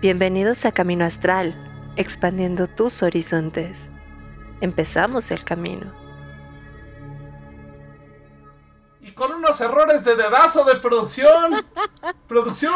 Bienvenidos a Camino Astral, expandiendo tus horizontes. Empezamos el camino. Y con unos errores de dedazo de producción. producción.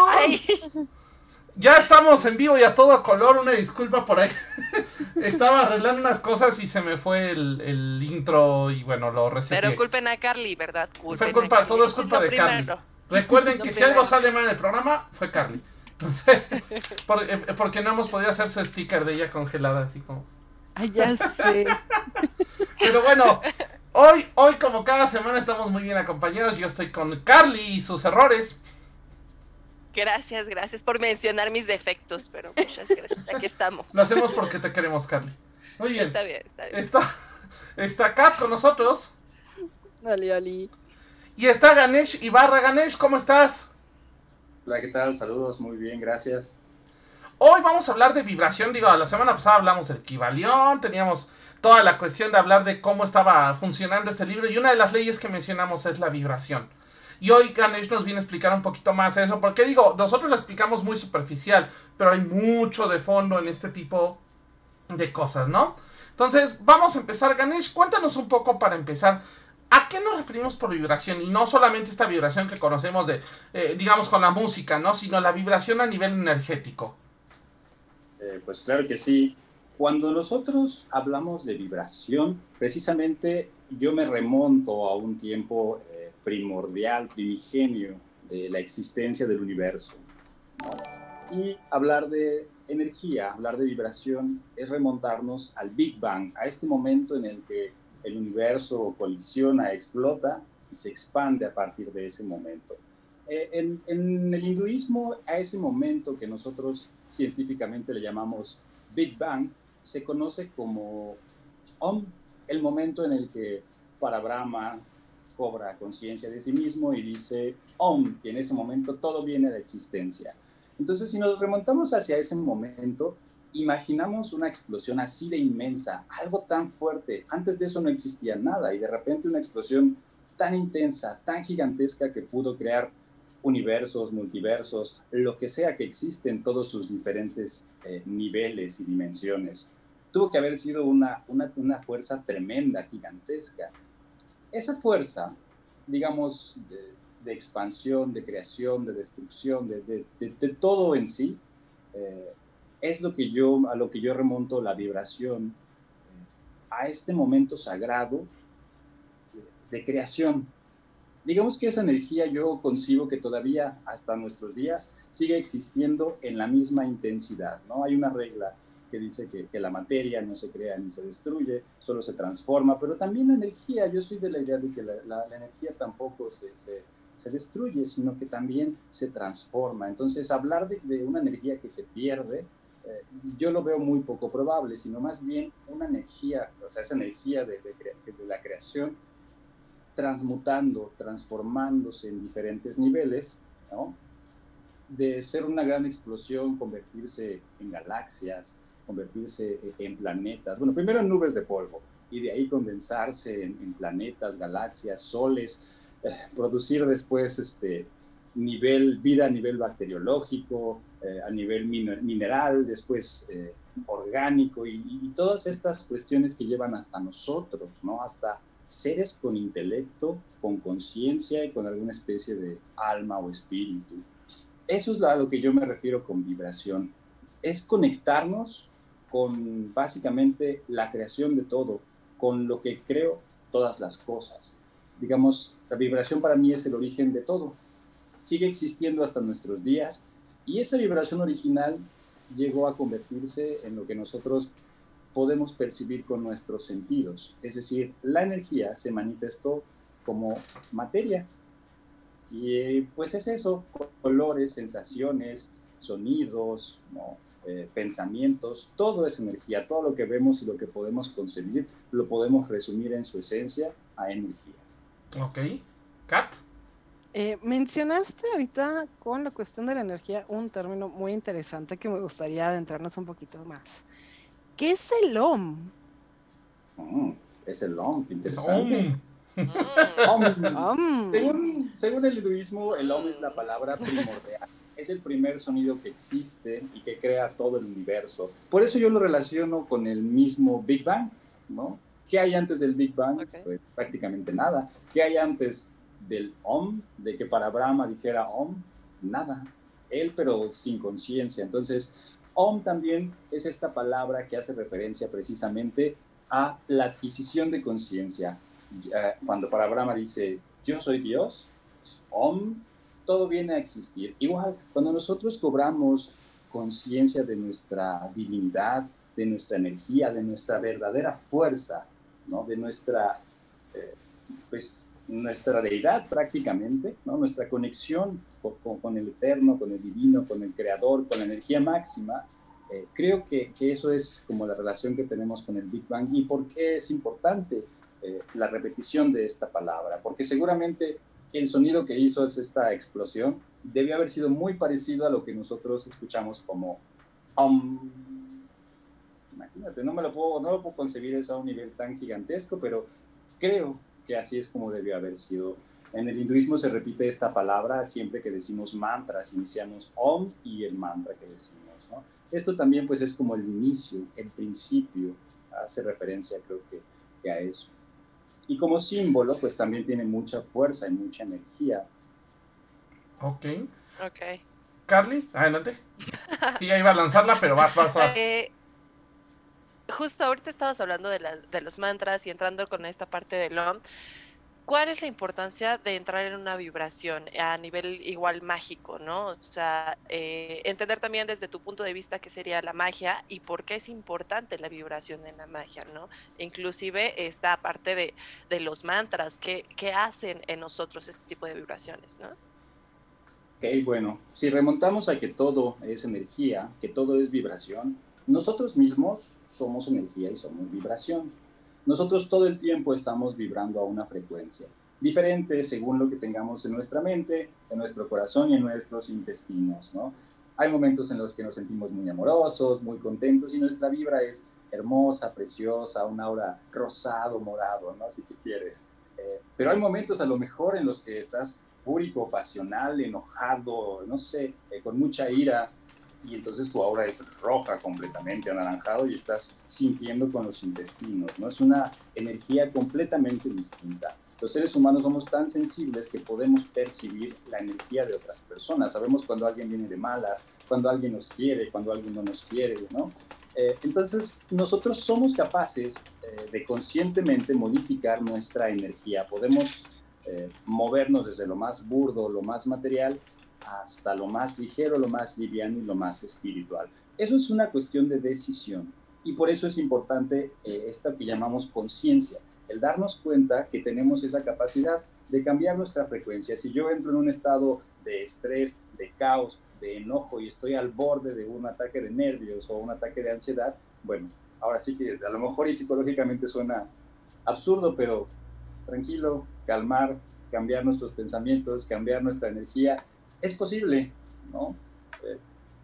Ya estamos en vivo y a todo color. Una disculpa por ahí. Estaba arreglando unas cosas y se me fue el, intro y bueno, lo recibí. Pero culpen a Carly, ¿verdad? fue culpa, todo es culpa de Carly. Recuerden que si algo sale mal en el programa, fue Carly. Entonces, eh, porque no hemos podido hacer su sticker de ella congelada, así como. Ay, ya sé. Pero bueno, hoy, hoy, como cada semana, estamos muy bien acompañados. Yo estoy con Carly y sus errores. Gracias, gracias por mencionar mis defectos, pero muchas gracias. Aquí estamos. Lo hacemos porque te queremos, Carly. Muy bien. Está bien, está bien. Está, está Kat con nosotros. Oli, oli. Y está Ganesh Ibarra. Ganesh, ¿cómo estás? Hola, ¿qué tal? Saludos, muy bien, gracias. Hoy vamos a hablar de vibración. Digo, la semana pasada hablamos del Kibalión, teníamos toda la cuestión de hablar de cómo estaba funcionando este libro y una de las leyes que mencionamos es la vibración. Y hoy Ganesh nos viene a explicar un poquito más eso, porque digo, nosotros lo explicamos muy superficial, pero hay mucho de fondo en este tipo de cosas, ¿no? Entonces, vamos a empezar. Ganesh, cuéntanos un poco para empezar. ¿A qué nos referimos por vibración? Y no solamente esta vibración que conocemos de, eh, digamos, con la música, ¿no? Sino la vibración a nivel energético. Eh, pues claro que sí. Cuando nosotros hablamos de vibración, precisamente yo me remonto a un tiempo eh, primordial, primigenio de la existencia del universo. Y hablar de energía, hablar de vibración, es remontarnos al Big Bang, a este momento en el que el universo colisiona, explota y se expande a partir de ese momento. Eh, en, el hinduismo, a ese momento que nosotros científicamente le llamamos Big Bang, se conoce como Om, el momento en el que para Brahma cobra conciencia de sí mismo y dice Om, que en ese momento todo viene de existencia. Entonces, si nos remontamos hacia ese momento, imaginamos una explosión así de inmensa, algo tan fuerte. Antes de eso no existía nada y de repente una explosión tan intensa, tan gigantesca que pudo crear universos, multiversos, lo que sea que existe en todos sus diferentes eh, niveles y dimensiones. Tuvo que haber sido una, una, fuerza tremenda, gigantesca. Esa fuerza, digamos, de, expansión, de creación, de destrucción, de, de, todo en sí, eh, es lo que yo, a lo que yo remonto la vibración, a este momento sagrado de, creación. Digamos que esa energía yo concibo que todavía hasta nuestros días sigue existiendo en la misma intensidad, ¿no? Hay una regla que dice que, la materia no se crea ni se destruye, solo se transforma, pero también la energía, yo soy de la idea de que la, energía tampoco se, se, destruye, sino que también se transforma. Entonces, hablar de, de, una energía que se pierde eh, yo lo veo muy poco probable, sino más bien una energía, o sea, esa energía de, la creación transmutando, transformándose en diferentes niveles, ¿no? de ser una gran explosión, convertirse en galaxias, convertirse en planetas, bueno, primero en nubes de polvo, y de ahí condensarse en, planetas, galaxias, soles, eh, producir después este, nivel, vida a nivel bacteriológico, eh, a nivel mineral, después eh, orgánico y, todas estas cuestiones que llevan hasta nosotros, ¿no? Hasta seres con intelecto, con conciencia y con alguna especie de alma o espíritu. Eso es a lo que yo me refiero con vibración. Es conectarnos con básicamente la creación de todo, con lo que creo todas las cosas. Digamos, la vibración para mí es el origen de todo sigue existiendo hasta nuestros días y esa vibración original llegó a convertirse en lo que nosotros podemos percibir con nuestros sentidos. Es decir, la energía se manifestó como materia. Y pues es eso, colores, sensaciones, sonidos, eh, pensamientos, todo es energía, todo lo que vemos y lo que podemos concebir lo podemos resumir en su esencia a energía. Ok. Kat. Eh, mencionaste ahorita con la cuestión de la energía un término muy interesante que me gustaría adentrarnos un poquito más. ¿Qué es el OM? Mm, es el OM, interesante. Om. Según, según, el hinduismo, el OM es la palabra primordial. es el primer sonido que existe y que crea todo el universo. Por eso yo lo relaciono con el mismo Big Bang, ¿no? ¿Qué hay antes del Big Bang? Pues prácticamente nada. ¿Qué hay antes del Om? De que para Brahma dijera Om, nada. Él, pero sin conciencia. Entonces, Om también es esta palabra que hace referencia precisamente a la adquisición de conciencia. Cuando para Brahma dice, yo soy Dios, Om, todo viene a existir. Igual, cuando nosotros cobramos conciencia de nuestra divinidad, de nuestra energía, de nuestra verdadera fuerza, ¿no? de nuestra, eh, pues, nuestra deidad prácticamente, nuestra conexión con, el eterno, con el divino, con el creador, con la energía máxima, eh, creo que, eso es como la relación que tenemos con el Big Bang y por qué es importante eh, la repetición de esta palabra, porque seguramente el sonido que hizo es esta explosión debió haber sido muy parecido a lo que nosotros escuchamos como Imagínate, no me lo puedo, no lo puedo concebir eso a un nivel tan gigantesco, pero creo que así es como debió haber sido. En el hinduismo se repite esta palabra siempre que decimos mantras, iniciamos om y el mantra que decimos. ¿no? Esto también pues es como el inicio, el principio, hace referencia creo que, que a eso. Y como símbolo, pues también tiene mucha fuerza y mucha energía. Ok. Ok. Carly, adelante. Sí, ya iba a lanzarla, pero vas, vas, vas. Eh, justo ahorita estabas hablando de, de los mantras y entrando con esta parte del OM. ¿Cuál es la importancia de entrar en una vibración a nivel igual mágico, no? O sea, eh, entender también desde tu punto de vista qué sería la magia y por qué es importante la vibración en la magia, ¿no? Inclusive esta parte de, los mantras, ¿qué, ¿qué, hacen en nosotros este tipo de vibraciones, no? Ok, bueno, si remontamos a que todo es energía, que todo es vibración, nosotros mismos somos energía y somos vibración. Nosotros todo el tiempo estamos vibrando a una frecuencia diferente según lo que tengamos en nuestra mente, en nuestro corazón y en nuestros intestinos, ¿no? Hay momentos en los que nos sentimos muy amorosos, muy contentos y nuestra vibra es hermosa, preciosa, un aura rosado, morado, ¿no? Si tú quieres. Eh, pero hay momentos a lo mejor en los que estás fúrico, pasional, enojado, no sé, eh, con mucha ira, y entonces tu aura es roja completamente, anaranjado y estás sintiendo con los intestinos, ¿no? Es una energía completamente distinta. Los seres humanos somos tan sensibles que podemos percibir la energía de otras personas. Sabemos cuando alguien viene de malas, cuando alguien nos quiere, cuando alguien no nos quiere, ¿no? Eh, entonces, nosotros somos capaces eh, de conscientemente modificar nuestra energía. Podemos eh, movernos desde lo más burdo, lo más material, hasta lo más ligero, lo más liviano y lo más espiritual. Eso es una cuestión de decisión y por eso es importante eh, esta que llamamos conciencia, el darnos cuenta que tenemos esa capacidad de cambiar nuestra frecuencia. Si yo entro en un estado de estrés, de caos, de enojo y estoy al borde de un ataque de nervios o un ataque de ansiedad, bueno, ahora sí que a lo mejor y psicológicamente suena absurdo, pero tranquilo, calmar, cambiar nuestros pensamientos, cambiar nuestra energía es posible, ¿no? Eh,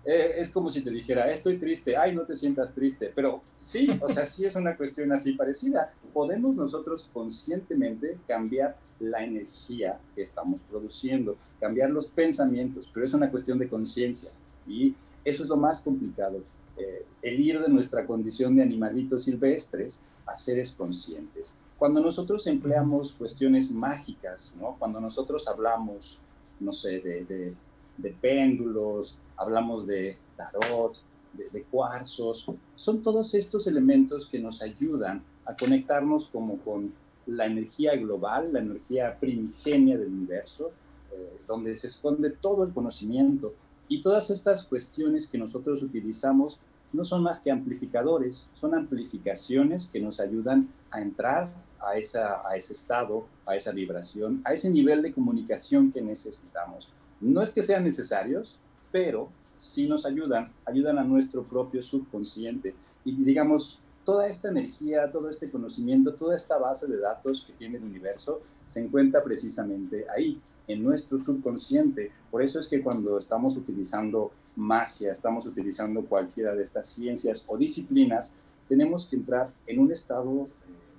eh, es como si te dijera, estoy triste, ay, no te sientas triste, pero sí, o sea, sí es una cuestión así parecida. Podemos nosotros conscientemente cambiar la energía que estamos produciendo, cambiar los pensamientos, pero es una cuestión de conciencia y eso es lo más complicado, eh, el ir de nuestra condición de animalitos silvestres a seres conscientes. Cuando nosotros empleamos cuestiones mágicas, ¿no? cuando nosotros hablamos no sé, de, de, péndulos, hablamos de tarot, de, cuarzos. Son todos estos elementos que nos ayudan a conectarnos como con la energía global, la energía primigenia del universo, eh, donde se esconde todo el conocimiento. Y todas estas cuestiones que nosotros utilizamos no son más que amplificadores, son amplificaciones que nos ayudan a entrar a, esa, a ese estado, a esa vibración, a ese nivel de comunicación que necesitamos. No es que sean necesarios, pero sí nos ayudan, ayudan a nuestro propio subconsciente. Y digamos, toda esta energía, todo este conocimiento, toda esta base de datos que tiene el universo se encuentra precisamente ahí, en nuestro subconsciente. Por eso es que cuando estamos utilizando magia, estamos utilizando cualquiera de estas ciencias o disciplinas, tenemos que entrar en un estado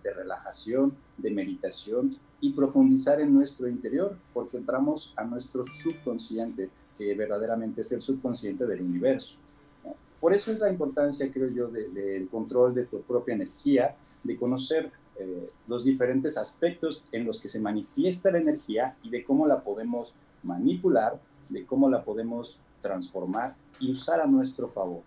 de relajación, de meditación y profundizar en nuestro interior, porque entramos a nuestro subconsciente, que verdaderamente es el subconsciente del universo. Por eso es la importancia, creo yo, del control de tu propia energía, de conocer eh, los diferentes aspectos en los que se manifiesta la energía y de cómo la podemos manipular, de cómo la podemos transformar y usar a nuestro favor.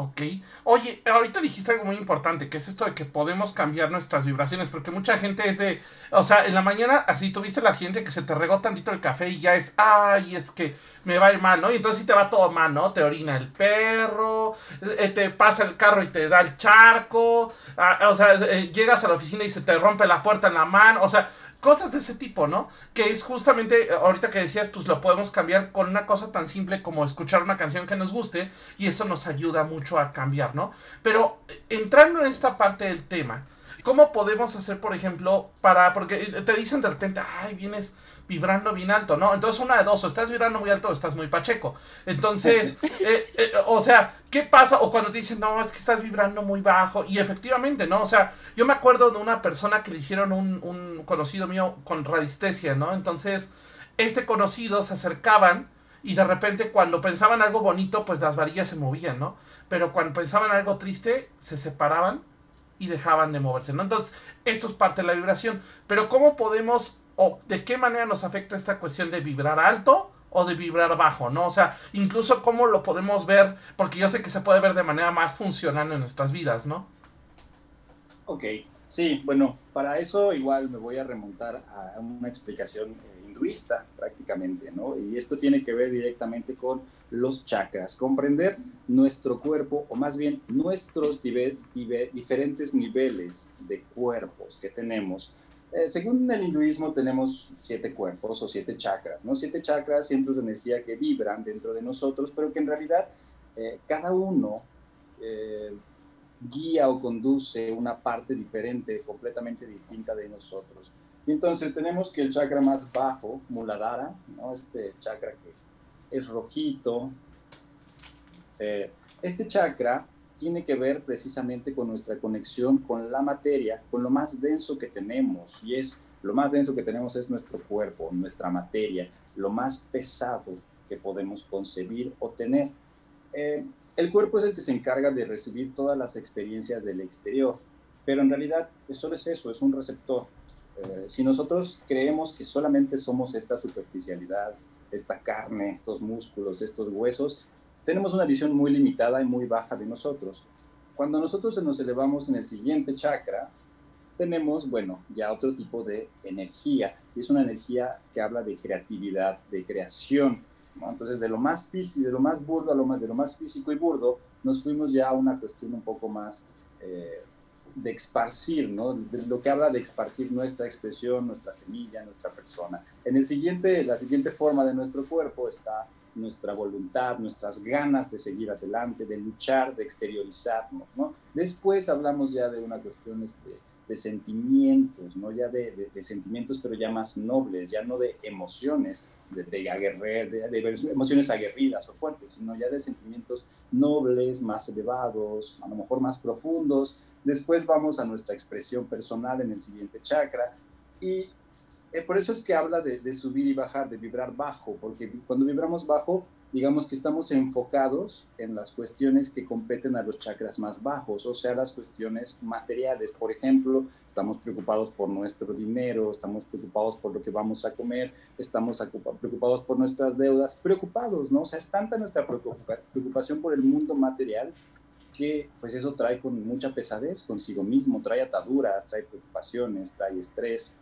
Ok. Oye, ahorita dijiste algo muy importante, que es esto de que podemos cambiar nuestras vibraciones, porque mucha gente es de, o sea, en la mañana así tuviste la gente que se te regó tantito el café y ya es, ay, es que me va a ir mal, ¿no? Y entonces sí te va todo mal, ¿no? Te orina el perro, eh, te pasa el carro y te da el charco, ah, o sea, eh, llegas a la oficina y se te rompe la puerta en la mano, o sea, Cosas de ese tipo, ¿no? Que es justamente, ahorita que decías, pues lo podemos cambiar con una cosa tan simple como escuchar una canción que nos guste y eso nos ayuda mucho a cambiar, ¿no? Pero entrando en esta parte del tema, ¿Cómo podemos hacer, por ejemplo, para, porque te dicen de repente, ay, vienes vibrando bien alto, ¿no? Entonces una de dos, o estás vibrando muy alto o estás muy pacheco. Entonces, eh, eh, o sea, ¿qué pasa? O cuando te dicen, no, es que estás vibrando muy bajo. Y efectivamente, ¿no? O sea, yo me acuerdo de una persona que le hicieron un, un conocido mío con radiestesia, ¿no? Entonces, este conocido se acercaban y de repente cuando pensaban algo bonito, pues las varillas se movían, ¿no? Pero cuando pensaban algo triste, se separaban y dejaban de moverse, ¿no? Entonces, esto es parte de la vibración. Pero ¿cómo podemos o de qué manera nos afecta esta cuestión de vibrar alto o de vibrar bajo, ¿no? O sea, incluso cómo lo podemos ver, porque yo sé que se puede ver de manera más funcional en nuestras vidas, ¿no? Ok, sí, bueno, para eso igual me voy a remontar a una explicación eh, hinduista prácticamente, ¿no? Y esto tiene que ver directamente con los chakras, comprender nuestro cuerpo o más bien nuestros diferentes niveles de cuerpos que tenemos. Eh, según el hinduismo tenemos siete cuerpos o siete chakras, ¿no? Siete chakras, centros de energía que vibran dentro de nosotros, pero que en realidad eh, cada uno eh, guía o conduce una parte diferente, completamente distinta de nosotros. Y entonces tenemos que el chakra más bajo, Muladhara, ¿no? Este chakra que es rojito. Eh, este chakra tiene que ver precisamente con nuestra conexión con la materia, con lo más denso que tenemos. Y es lo más denso que tenemos es nuestro cuerpo, nuestra materia, lo más pesado que podemos concebir o tener. Eh, el cuerpo es el que se encarga de recibir todas las experiencias del exterior, pero en realidad solo es eso, es un receptor. Eh, si nosotros creemos que solamente somos esta superficialidad, esta carne, estos músculos, estos huesos, tenemos una visión muy limitada y muy baja de nosotros. Cuando nosotros nos elevamos en el siguiente chakra, tenemos, bueno, ya otro tipo de energía. Y es una energía que habla de creatividad, de creación. Entonces, de lo más físico, de lo más burdo a lo más, de lo más físico y burdo, nos fuimos ya a una cuestión un poco más eh, de esparcir, ¿no? De lo que habla de esparcir nuestra expresión, nuestra semilla, nuestra persona. En el siguiente, la siguiente forma de nuestro cuerpo está nuestra voluntad, nuestras ganas de seguir adelante, de luchar, de exteriorizarnos, ¿no? Después hablamos ya de una cuestión este, de sentimientos, ¿no? Ya de, de, sentimientos, pero ya más nobles, ya no de emociones, de, de, de, emociones aguerridas o fuertes, sino ya de sentimientos nobles, más elevados, a lo mejor más profundos. Después vamos a nuestra expresión personal en el siguiente chakra y eh, por eso es que habla de, subir y bajar, de vibrar bajo, porque cuando vibramos bajo digamos que estamos enfocados en las cuestiones que competen a los chakras más bajos, o sea, las cuestiones materiales. Por ejemplo, estamos preocupados por nuestro dinero, estamos preocupados por lo que vamos a comer, estamos preocupados por nuestras deudas, preocupados, ¿no? O sea, es tanta nuestra preocupación por el mundo material que pues eso trae con mucha pesadez consigo mismo, trae ataduras, trae preocupaciones, trae estrés.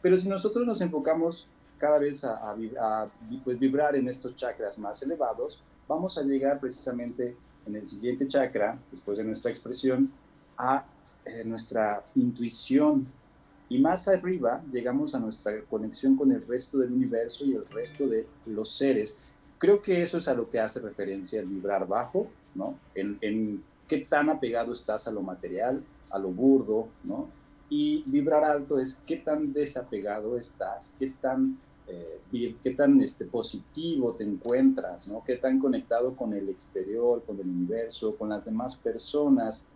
Pero si nosotros nos enfocamos cada vez a, pues, vibrar en estos chakras más elevados, vamos a llegar precisamente en el siguiente chakra, después de nuestra expresión, a eh, nuestra intuición. Y más arriba llegamos a nuestra conexión con el resto del universo y el resto de los seres. Creo que eso es a lo que hace referencia el vibrar bajo, ¿no? En, en qué tan apegado estás a lo material, a lo burdo, ¿no? Y vibrar alto es qué tan desapegado estás, qué tan eh, qué tan este, positivo te encuentras, ¿no? qué tan conectado con el exterior, con el universo, con las demás personas,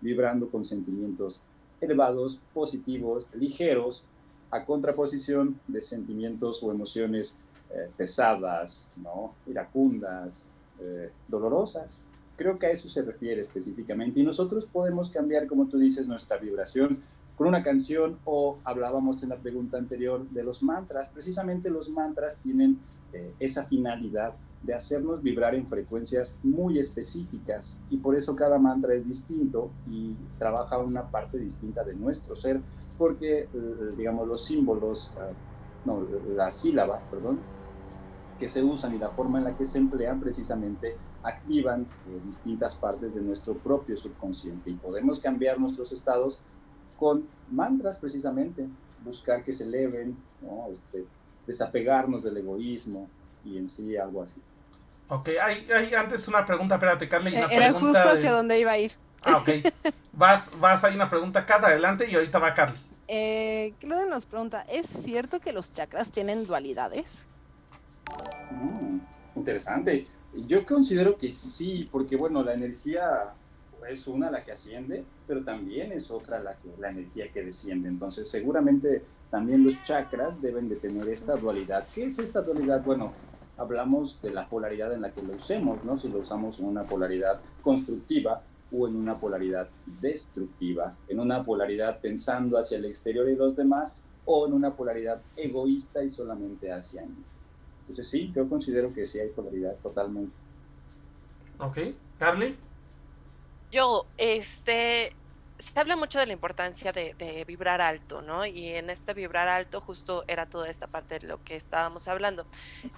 vibrando con sentimientos elevados, positivos, ligeros, a contraposición de sentimientos o emociones eh, pesadas, ¿no? iracundas, eh, dolorosas. Creo que a eso se refiere específicamente. Y nosotros podemos cambiar, como tú dices, nuestra vibración con una canción o hablábamos en la pregunta anterior de los mantras. Precisamente los mantras tienen eh, esa finalidad de hacernos vibrar en frecuencias muy específicas y por eso cada mantra es distinto y trabaja una parte distinta de nuestro ser porque, eh, digamos, los símbolos, ah, no, las sílabas, perdón, que se usan y la forma en la que se emplean precisamente activan eh, distintas partes de nuestro propio subconsciente y podemos cambiar nuestros estados con mantras precisamente, buscar que se eleven, ¿no? este, desapegarnos del egoísmo y en sí algo así. Ok, hay, hay antes una pregunta, espérate, Carly. Una eh, Era justo hacia donde iba a ir. Ah, ok. vas, vas, hay una pregunta, Kat, adelante y ahorita va Carly. Eh, Claudia nos pregunta, ¿es cierto que los chakras tienen dualidades? Mm, interesante. Yo considero que sí, porque bueno, la energía es una la que asciende, pero también es otra la que la energía que desciende. Entonces, seguramente también los chakras deben de tener esta dualidad. ¿Qué es esta dualidad? Bueno, hablamos de la polaridad en la que lo usemos, ¿no? Si lo usamos en una polaridad constructiva o en una polaridad destructiva, en una polaridad pensando hacia el exterior y los demás o en una polaridad egoísta y solamente hacia mí. Entonces sí, yo considero que sí hay polaridad totalmente. Ok, Carly. Yo, este, se habla mucho de la importancia de, vibrar alto, ¿no? Y en este vibrar alto justo era toda esta parte de lo que estábamos hablando.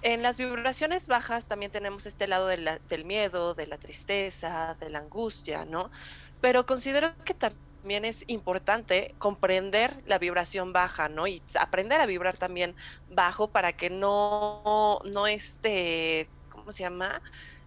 En las vibraciones bajas también tenemos este lado del miedo, de la tristeza, de la angustia, ¿no? Pero considero que también es importante comprender la vibración baja, ¿no? Y aprender a vibrar también bajo para que no, no esté, ¿cómo se llama?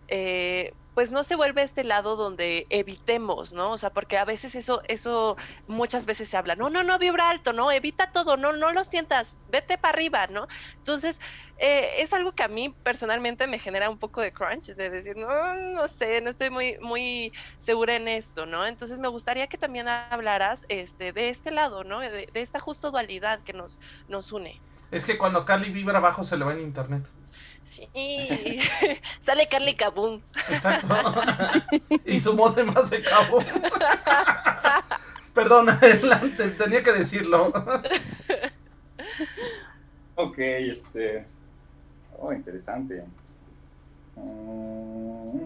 Eh, pues no se vuelve este lado donde evitemos, ¿no? O sea, porque a veces eso, eso muchas veces se habla, no, no, no vibra alto, no, evita todo, no, no lo sientas, vete para arriba, ¿no? Entonces, eh, es algo que a mí personalmente me genera un poco de crunch, de decir, no, no sé, no estoy muy, muy segura en esto, ¿no? Entonces me gustaría que también hablaras este, de este lado, ¿no? De, esta justo dualidad que nos, nos une. Es que cuando Carly vibra abajo se le va en internet. Sí, sale Carly Kaboom. Exacto. y su modem de Kaboom. Perdón, adelante, tenía que decirlo. ok, este. Oh, interesante. Mm,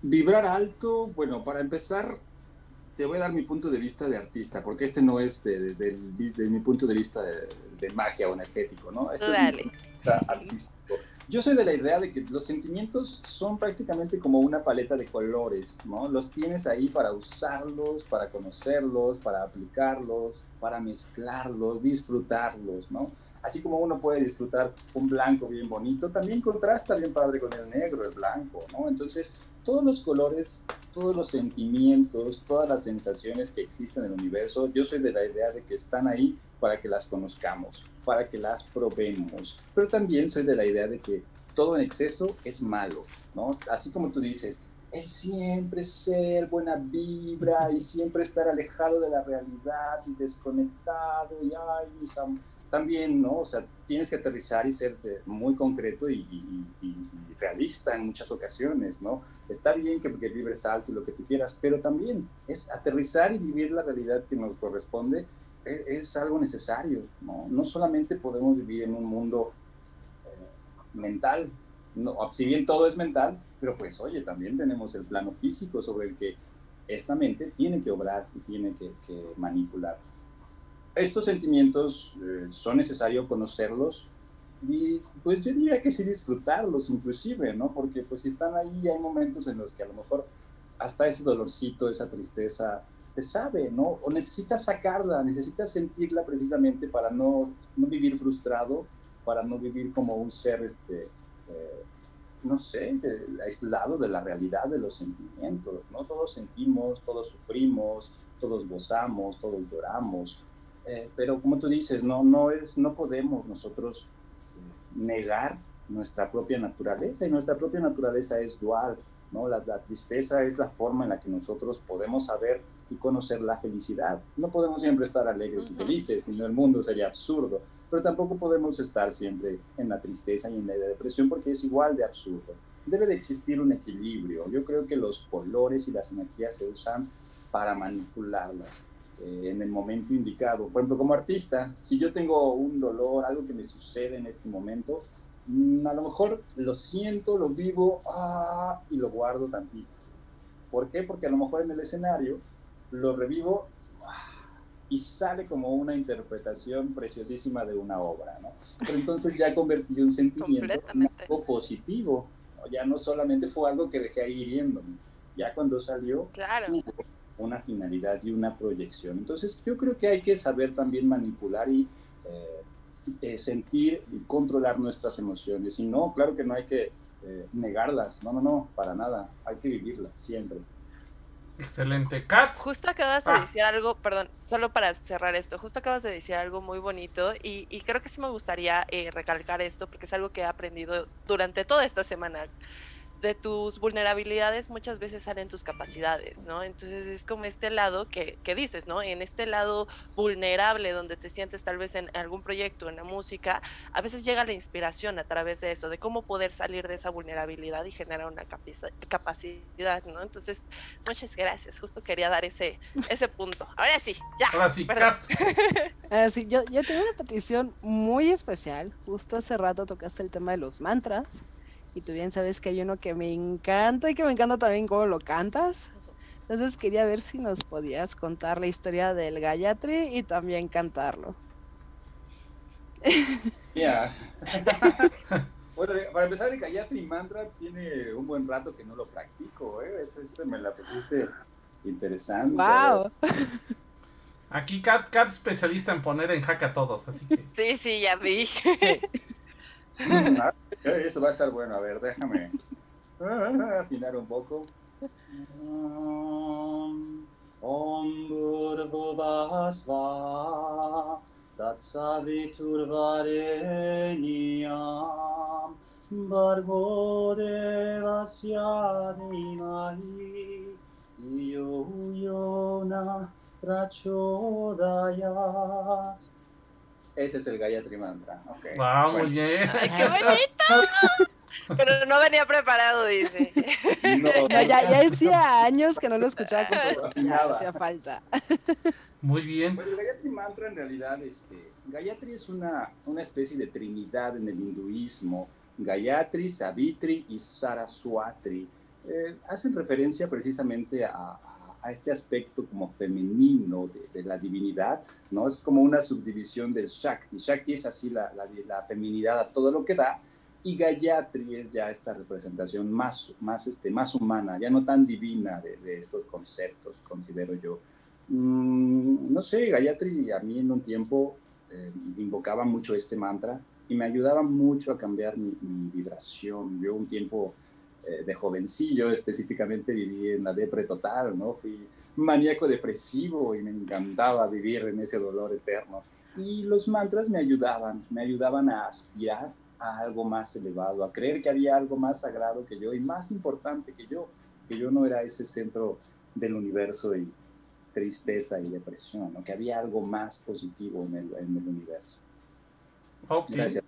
vibrar alto, bueno, para empezar, te voy a dar mi punto de vista de artista, porque este no es de, mi punto de vista de, magia o energético, ¿no? Este Dale. es mi punto artístico. Yo soy de la idea de que los sentimientos son prácticamente como una paleta de colores, ¿no? Los tienes ahí para usarlos, para conocerlos, para aplicarlos, para mezclarlos, disfrutarlos, ¿no? Así como uno puede disfrutar un blanco bien bonito, también contrasta bien padre con el negro, el blanco, ¿no? Entonces, todos los colores, todos los sentimientos, todas las sensaciones que existen en el universo, yo soy de la idea de que están ahí para que las conozcamos, para que las probemos, pero también soy de la idea de que todo en exceso es malo, ¿no? Así como tú dices, es siempre ser buena vibra y siempre estar alejado de la realidad y desconectado y ay, mis también, ¿no? O sea, tienes que aterrizar y ser muy concreto y, realista en muchas ocasiones, ¿no? Está bien que, que, vibres alto y lo que tú quieras, pero también es aterrizar y vivir la realidad que nos corresponde e, es, algo necesario, ¿no? No solamente podemos vivir en un mundo eh, mental, no, si bien todo es mental, pero pues oye, también tenemos el plano físico sobre el que esta mente tiene que obrar y tiene que, que manipular estos sentimientos eh, son necesarios conocerlos y pues yo diría que sí disfrutarlos inclusive, ¿no? Porque pues si están ahí hay momentos en los que a lo mejor hasta ese dolorcito, esa tristeza, te sabe, ¿no? O necesitas sacarla, necesitas sentirla precisamente para no, no vivir frustrado, para no vivir como un ser, este, eh, no sé, aislado de la realidad de los sentimientos, ¿no? Todos sentimos, todos sufrimos, todos gozamos, todos lloramos, eh, pero como tú dices, no, no, es, no podemos nosotros eh, negar nuestra propia naturaleza y nuestra propia naturaleza es dual, ¿no? La, tristeza es la forma en la que nosotros podemos saber y conocer la felicidad. No podemos siempre estar alegres y felices, sino el mundo sería absurdo. pero tampoco podemos estar siempre en la tristeza y en la depresión porque es igual de absurdo. Debe de existir un equilibrio. Yo creo que los colores y las energías se usan para manipularlas eh, en el momento indicado. Por ejemplo, como artista, si yo tengo un dolor, algo que me sucede en este momento, mm, a lo mejor lo siento, lo vivo ah, y lo guardo tantito. ¿Por qué? Porque a lo mejor en el escenario lo revivo y sale como una interpretación preciosísima de una obra, ¿no? Pero entonces ya convertí un sentimiento en algo positivo, ya no solamente fue algo que dejé ahí hiriéndome, ya cuando salió claro. tuvo una finalidad y una proyección. Entonces yo creo que hay que saber también manipular y eh, eh, sentir y controlar nuestras emociones. Y no, claro que no hay que eh, negarlas, no, no, no, para nada, hay que vivirlas siempre. Excelente. Kat. Justo acabas de ah. decir algo, perdón, solo para cerrar esto, justo acabas de decir algo muy bonito y, y creo que sí me gustaría eh, recalcar esto porque es algo que he aprendido durante toda esta semana de tus vulnerabilidades muchas veces salen tus capacidades, ¿no? Entonces es como este lado que, que, dices, ¿no? En este lado vulnerable donde te sientes tal vez en algún proyecto, en la música, a veces llega la inspiración a través de eso, de cómo poder salir de esa vulnerabilidad y generar una capacidad, ¿no? Entonces, muchas gracias, justo quería dar ese, ese punto. Ahora sí, ya. Ahora sí, Kat. Ahora sí, yo, yo tengo una petición muy especial, justo hace rato tocaste el tema de los mantras. Y tú bien sabes que hay uno que me encanta y que me encanta también cómo lo cantas. Entonces quería ver si nos podías contar la historia del Gayatri y también cantarlo. Ya. bueno, para empezar, el Gayatri Mantra tiene un buen rato que no lo practico, ¿eh? Eso, me la pusiste interesante. ¡Wow! Aquí Kat, Kat especialista en poner en jaque a todos, así que... Sí, sí, ya vi. Eso va a estar bueno. A ver, déjame afinar un poco. Om Bhurvasva Tatsaviturvarenyam Bargo Devasya Dhimahi Yo Yona Prachodayat ese es el Gayatri Mantra. Okay. Muy bien. ¡Ay, qué bonito! Pero no venía preparado, dice. No, ya, ya hacía años que no lo escuchaba con todo. hacía falta. Muy bien. Pues el Gayatri Mantra en realidad, este, Gayatri es una, una especie de trinidad en el hinduismo. Gayatri, Savitri y Saraswati. Eh, hacen referencia precisamente a, a este aspecto como femenino de, la divinidad, ¿no? Es como una subdivisión del Shakti. Shakti es así la, la, feminidad a todo lo que da, y Gayatri es ya esta representación más, más, este, más humana, ya no tan divina de, estos conceptos, considero yo. Mm, no sé, Gayatri a mí en un tiempo eh, invocaba mucho este mantra y me ayudaba mucho a cambiar mi, mi vibración. Yo un tiempo eh, de jovencillo específicamente viví en la depre total, ¿no? Fui maníaco depresivo y me encantaba vivir en ese dolor eterno. Y los mantras me ayudaban, me ayudaban a aspirar a algo más elevado, a creer que había algo más sagrado que yo y más importante que yo, que yo no era ese centro del universo y tristeza y depresión, ¿no? que había algo más positivo en el, en el universo. Gracias.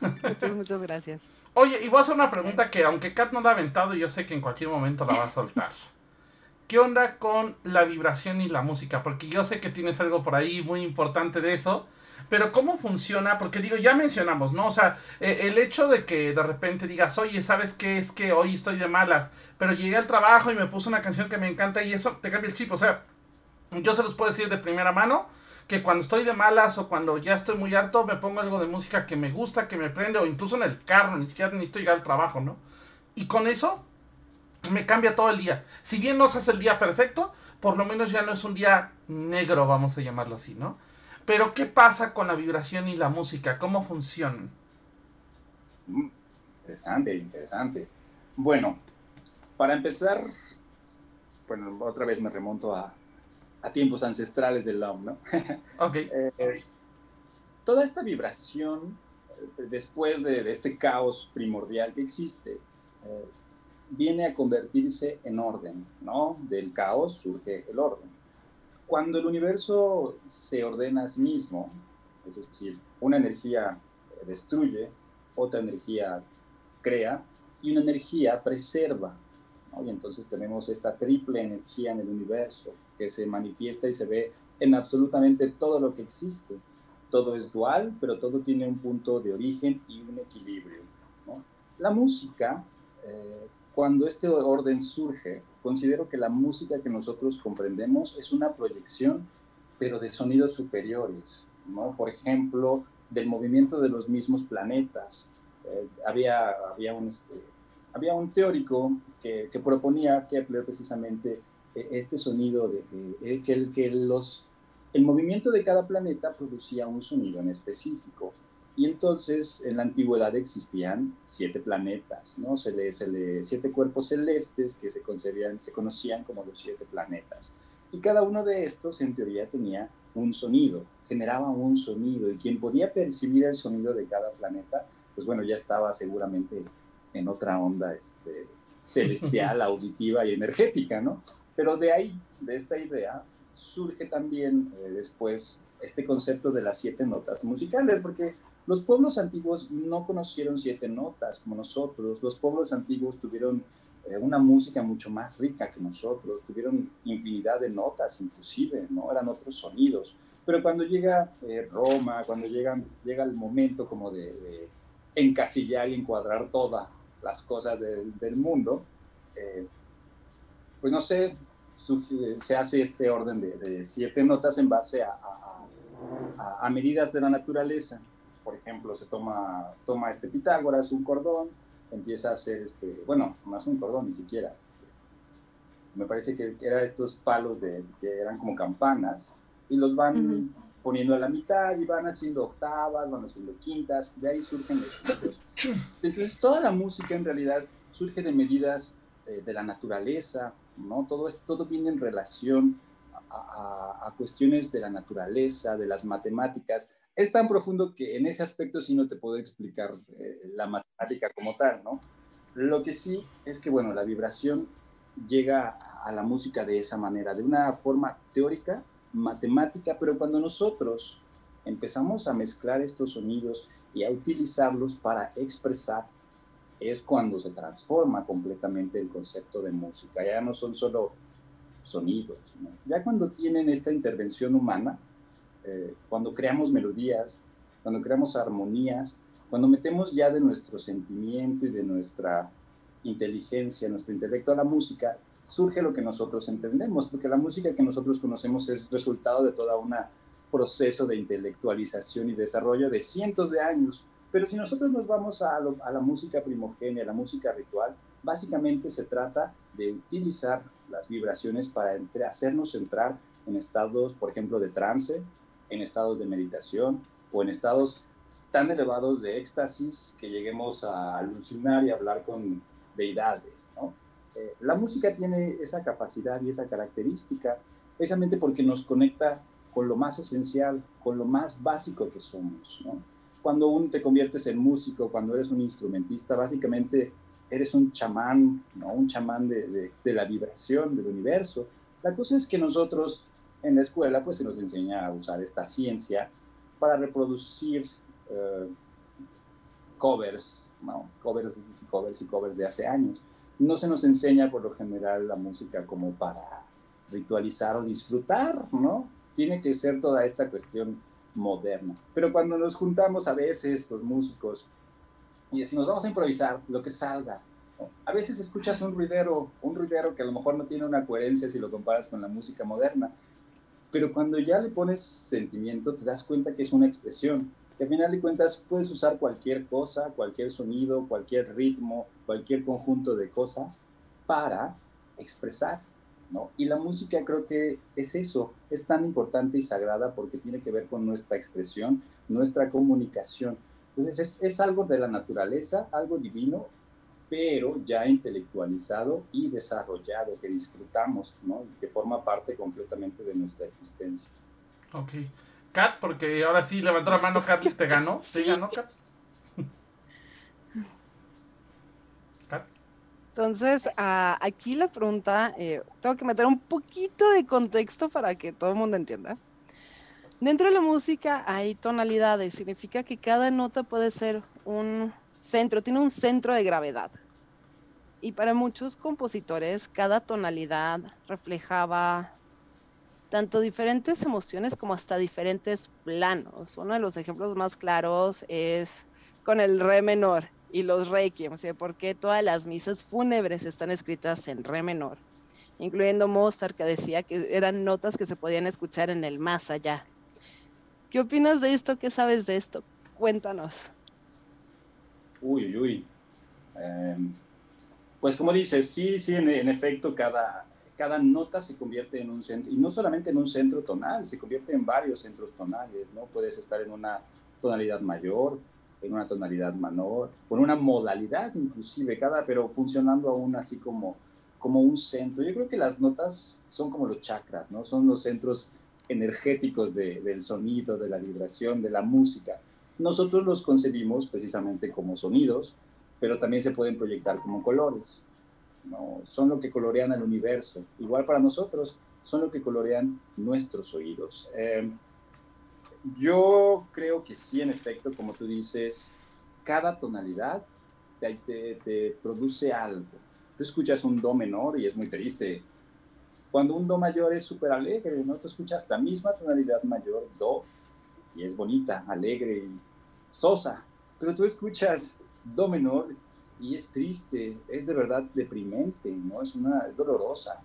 Muchas, muchas gracias. Oye, y voy a hacer una pregunta que aunque Kat no la ha aventado, yo sé que en cualquier momento la va a soltar. ¿Qué onda con la vibración y la música? Porque yo sé que tienes algo por ahí muy importante de eso. Pero ¿cómo funciona? Porque digo, ya mencionamos, ¿no? O sea, eh, el hecho de que de repente digas, oye, ¿sabes qué? Es que hoy estoy de malas, pero llegué al trabajo y me puse una canción que me encanta y eso te cambia el chip. O sea, yo se los puedo decir de primera mano que cuando estoy de malas o cuando ya estoy muy harto, me pongo algo de música que me gusta, que me prende, o incluso en el carro, ni siquiera necesito llegar al trabajo, ¿no? Y con eso me cambia todo el día. Si bien no hace el día perfecto, por lo menos ya no es un día negro, vamos a llamarlo así, ¿no? Pero ¿qué pasa con la vibración y la música? ¿Cómo funcionan? Interesante, interesante. Bueno, para empezar, bueno, otra vez me remonto a, a tiempos ancestrales del LOM, ¿no? Ok. Eh, toda esta vibración, eh, después de, este caos primordial que existe, eh, viene a convertirse en orden, ¿no? Del caos surge el orden. Cuando el universo se ordena a sí mismo, es decir, una energía destruye, otra energía crea y una energía preserva. Y entonces tenemos esta triple energía en el universo que se manifiesta y se ve en absolutamente todo lo que existe. Todo es dual, pero todo tiene un punto de origen y un equilibrio. La música, eh, cuando este orden surge, considero que la música que nosotros comprendemos es una proyección, pero de sonidos superiores. ¿no? Por ejemplo, del movimiento de los mismos planetas. Eh, había, había, un, este, había un teórico que, que proponía Kepler precisamente eh, este sonido de, eh, que, el, que los, el movimiento de cada planeta producía un sonido en específico. Y entonces en la antigüedad existían siete planetas, ¿no? Se le, se le, siete cuerpos celestes que se, se conocían como los siete planetas. Y cada uno de estos en teoría tenía un sonido, generaba un sonido y quien podía percibir el sonido de cada planeta, pues bueno, ya estaba seguramente en otra onda este, celestial, auditiva y energética, ¿no? Pero de ahí, de esta idea, surge también eh, después este concepto de las siete notas musicales, porque los pueblos antiguos no conocieron siete notas como nosotros, los pueblos antiguos tuvieron eh, una música mucho más rica que nosotros, tuvieron infinidad de notas inclusive, ¿no? Eran otros sonidos. Pero cuando llega eh, Roma, cuando llega, llega el momento como de, encasillar y encuadrar todas las cosas del mundo, eh, pues no sé, se hace este orden de, siete notas en base a, a, medidas de la naturaleza. Por ejemplo, se toma, toma este Pitágoras, un cordón, empieza a hacer, este, bueno, más un cordón, ni siquiera. Este, me parece que eran estos palos de, que eran como campanas y los van poniendo a la mitad y van haciendo octavas, van haciendo quintas, de ahí surgen los sonidos. Entonces, toda la música en realidad surge de medidas eh, de la naturaleza, ¿no? Todo, es, todo viene en relación a, a, cuestiones de la naturaleza, de las matemáticas, es tan profundo que en ese aspecto sí no te puedo explicar eh, la matemática como tal, ¿no? Lo que sí es que, bueno, la vibración llega a la música de esa manera, de una forma teórica, matemática, pero cuando nosotros empezamos a mezclar estos sonidos y a utilizarlos para expresar, es cuando se transforma completamente el concepto de música. Ya no son solo sonidos, ya cuando tienen esta intervención humana, eh, cuando creamos melodías, cuando creamos armonías, cuando metemos ya de nuestro sentimiento y de nuestra inteligencia, nuestro intelecto a la música, surge lo que nosotros entendemos, porque la música que nosotros conocemos es resultado de todo un proceso de intelectualización y desarrollo de cientos de años. Pero si nosotros nos vamos a, la música primogénea, a la música ritual, básicamente se trata de utilizar las vibraciones para hacernos entrar en estados, por ejemplo, de trance, en estados de meditación o en estados tan elevados de éxtasis que lleguemos a alucinar y hablar con deidades. ¿no? Eh, la música tiene esa capacidad y esa característica precisamente porque nos conecta con lo más esencial, con lo más básico que somos. Cuando uno te conviertes en músico, cuando eres un instrumentista, básicamente eres un chamán, ¿no? un chamán de, la vibración del universo. La cosa es que nosotros en la escuela pues se nos enseña a usar esta ciencia para reproducir eh, covers, ¿no? covers covers y covers de hace años. No se nos enseña por lo general la música como para ritualizar o disfrutar, ¿no? Tiene que ser toda esta cuestión moderna. Pero cuando nos juntamos a veces los músicos y decimos vamos a improvisar lo que salga, a veces escuchas un ruidero, un ruidero que a lo mejor no tiene una coherencia si lo comparas con la música moderna, pero cuando ya le pones sentimiento, te das cuenta que es una expresión, que al final de cuentas puedes usar cualquier cosa, cualquier sonido, cualquier ritmo, cualquier conjunto de cosas para expresar, ¿no? Y la música creo que es eso, es tan importante y sagrada porque tiene que ver con nuestra expresión, nuestra comunicación. Entonces es, es algo de la naturaleza, algo divino, pero ya intelectualizado y desarrollado, que disfrutamos, ¿no? Y que forma parte completamente de nuestra existencia. Ok. Kat, porque ahora sí levantó la mano Kat y te ganó. ¿Te ganó, Kat? Entonces, uh, aquí la pregunta, eh, tengo que meter un poquito de contexto para que todo el mundo entienda. Dentro de la música hay tonalidades, significa que cada nota puede ser un centro, tiene un centro de gravedad. Y para muchos compositores, cada tonalidad reflejaba tanto diferentes emociones como hasta diferentes planos. Uno de los ejemplos más claros es con el re menor y los requiem, o sea, porque todas las misas fúnebres están escritas en re menor, incluyendo Mozart que decía que eran notas que se podían escuchar en el más allá. ¿Qué opinas de esto? ¿Qué sabes de esto? Cuéntanos. Uy, uy, uy. Em, pues como dices, sí, sí, en, en, efecto, cada, cada nota se convierte en un centro, y no solamente en un centro tonal, se convierte en varios centros tonales, ¿no? Puedes estar en una tonalidad mayor, en una tonalidad menor, con una modalidad inclusive, cada, pero funcionando aún así como, como un centro. Yo creo que las notas son como los chakras, ¿no? Son los centros energéticos de, del sonido, de la vibración, de la música. Nosotros los concebimos precisamente como sonidos, pero también se pueden proyectar como colores. ¿no? Son lo que colorean el universo. Igual para nosotros, son lo que colorean nuestros oídos. Eh, yo creo que sí, en efecto, como tú dices, cada tonalidad te, te, te produce algo. Tú escuchas un do menor y es muy triste. Cuando un do mayor es súper alegre, ¿no? Tú escuchas la misma tonalidad mayor, do, y es bonita, alegre y sosa. Pero tú escuchas do menor y es triste, es de verdad deprimente, ¿no? Es, una, es dolorosa.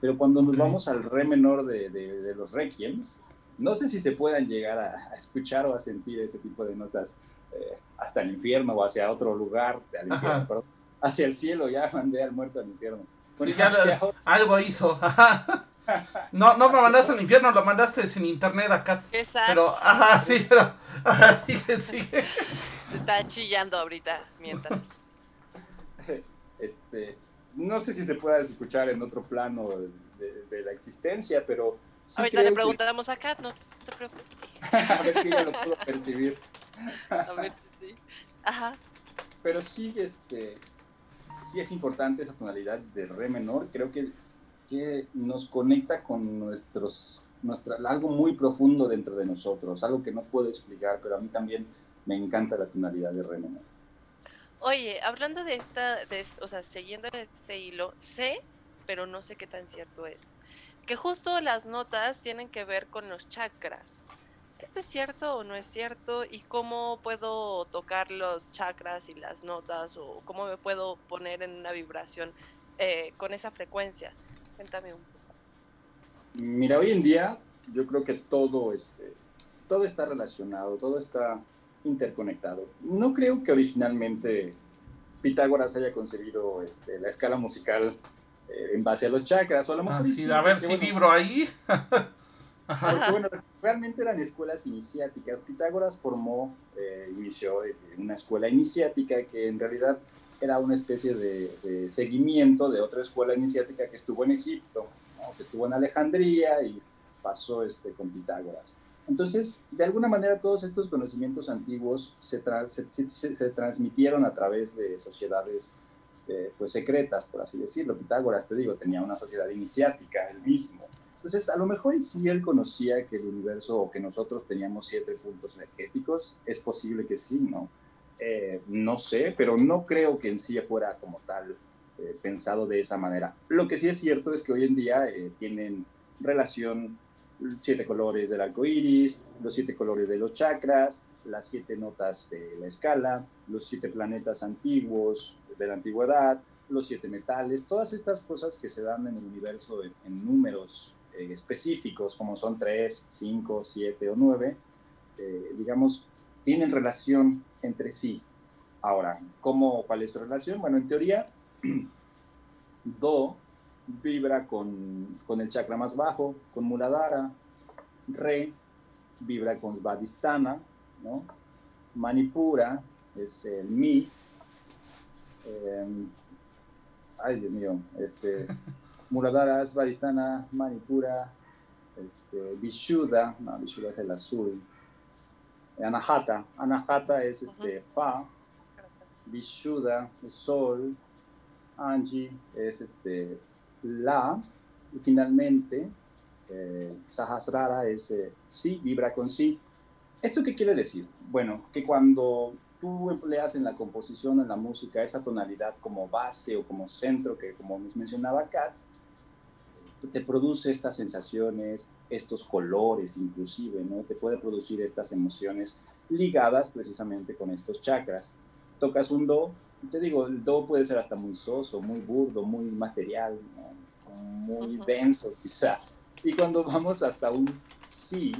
Pero cuando nos vamos al re menor de, de, de, los requiems, no sé si se puedan llegar a, a escuchar o a sentir ese tipo de notas eh, hasta el infierno o hacia otro lugar, al infierno, perdón, hacia el cielo, ya mandé al muerto al infierno. Sí, ya lo, algo hizo. No, no me mandaste al infierno, lo mandaste sin internet acá. Exacto. Pero, ajá, sí, pero, ajá, sigue, sigue. Está chillando ahorita mientras. Este, no sé si se pueda escuchar en otro plano de, de la existencia, pero. Sí ahorita le preguntamos que... a Kat, no te preocupes. a ver si lo pudo percibir. a ver si sí. Ajá. Pero sí, este, sí es importante esa tonalidad de re menor. Creo que que nos conecta con nuestros, nuestra, algo muy profundo dentro de nosotros, algo que no puedo explicar, pero a mí también me encanta la tonalidad de re menor. Oye, hablando de esta, de, o sea, siguiendo este hilo, sé, pero no sé qué tan cierto es, que justo las notas tienen que ver con los chakras. ¿Esto es cierto o no es cierto? ¿Y cómo puedo tocar los chakras y las notas? ¿O cómo me puedo poner en una vibración eh, con esa frecuencia? Cuéntame un poco. Mira, hoy en día yo creo que todo, este, todo está relacionado, todo está interconectado. No creo que originalmente Pitágoras haya concebido este, la escala musical en base a los chakras, o a lo mejor... Ah, sí, a ver si bueno, libro ahí. porque, bueno, realmente eran escuelas iniciáticas. Pitágoras formó, eh, inició una escuela iniciática que en realidad era una especie de, de, seguimiento de otra escuela iniciática que estuvo en Egipto, ¿no? que estuvo en Alejandría y pasó este, con Pitágoras. Entonces, de alguna manera, todos estos conocimientos antiguos se, tra se, se, se transmitieron a través de sociedades eh, pues secretas, por así decirlo. Pitágoras, te digo, tenía una sociedad iniciática, él mismo. Entonces, a lo mejor sí él conocía que el universo o que nosotros teníamos siete puntos energéticos. Es posible que sí, ¿no? Eh, no sé, pero no creo que en sí fuera como tal eh, pensado de esa manera. Lo que sí es cierto es que hoy en día eh, tienen relación siete colores del arco iris, los siete colores de los chakras, las siete notas de la escala, los siete planetas antiguos de la antigüedad, los siete metales, todas estas cosas que se dan en el universo en, números eh, específicos, como son tres, cinco, siete o nueve, eh, digamos, tienen relación entre sí. Ahora, ¿cómo, ¿cuál es su relación? Bueno, en teoría, Do vibra con, con el chakra más bajo, con Muladhara, Re vibra con Svadhisthana, ¿no? Manipura es el Mi. Eh, ay, Dios mío, este, Muladhara, Svadhisthana, Manipura, este, Vishuddha, no, Vishuddha es el azul, Anahata. Anahata es este, Fa. Vishuddha es Sol. Anji es este, La. Y finalmente, eh, Sahasrara es eh, sí, vibra con sí. ¿Esto qué quiere decir? Bueno, que cuando tú empleas en la composición, en la música, esa tonalidad como base o como centro, que como nos mencionaba Kat, te produce estas sensaciones, estos colores inclusive, ¿no? Te puede producir estas emociones ligadas precisamente con estos chakras. Tocas un do, te digo, el do puede ser hasta muy soso, muy burdo, muy material, muy denso quizá. Y cuando vamos hasta un sí,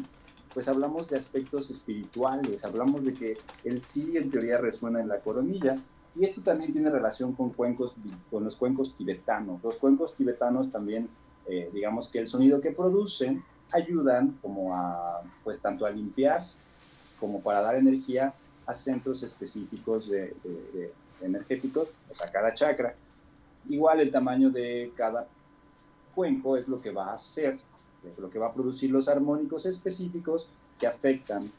pues hablamos de aspectos espirituales, hablamos de que el sí en teoría resuena en la coronilla. Y esto también tiene relación con, cuencos, con los cuencos tibetanos. Los cuencos tibetanos también eh, digamos que el sonido que producen ayudan como a, pues tanto a limpiar como para dar energía a centros específicos de, energéticos, o sea, cada chakra. Igual el tamaño de cada cuenco es lo que va a hacer, lo que va a producir los armónicos específicos que afectan eh,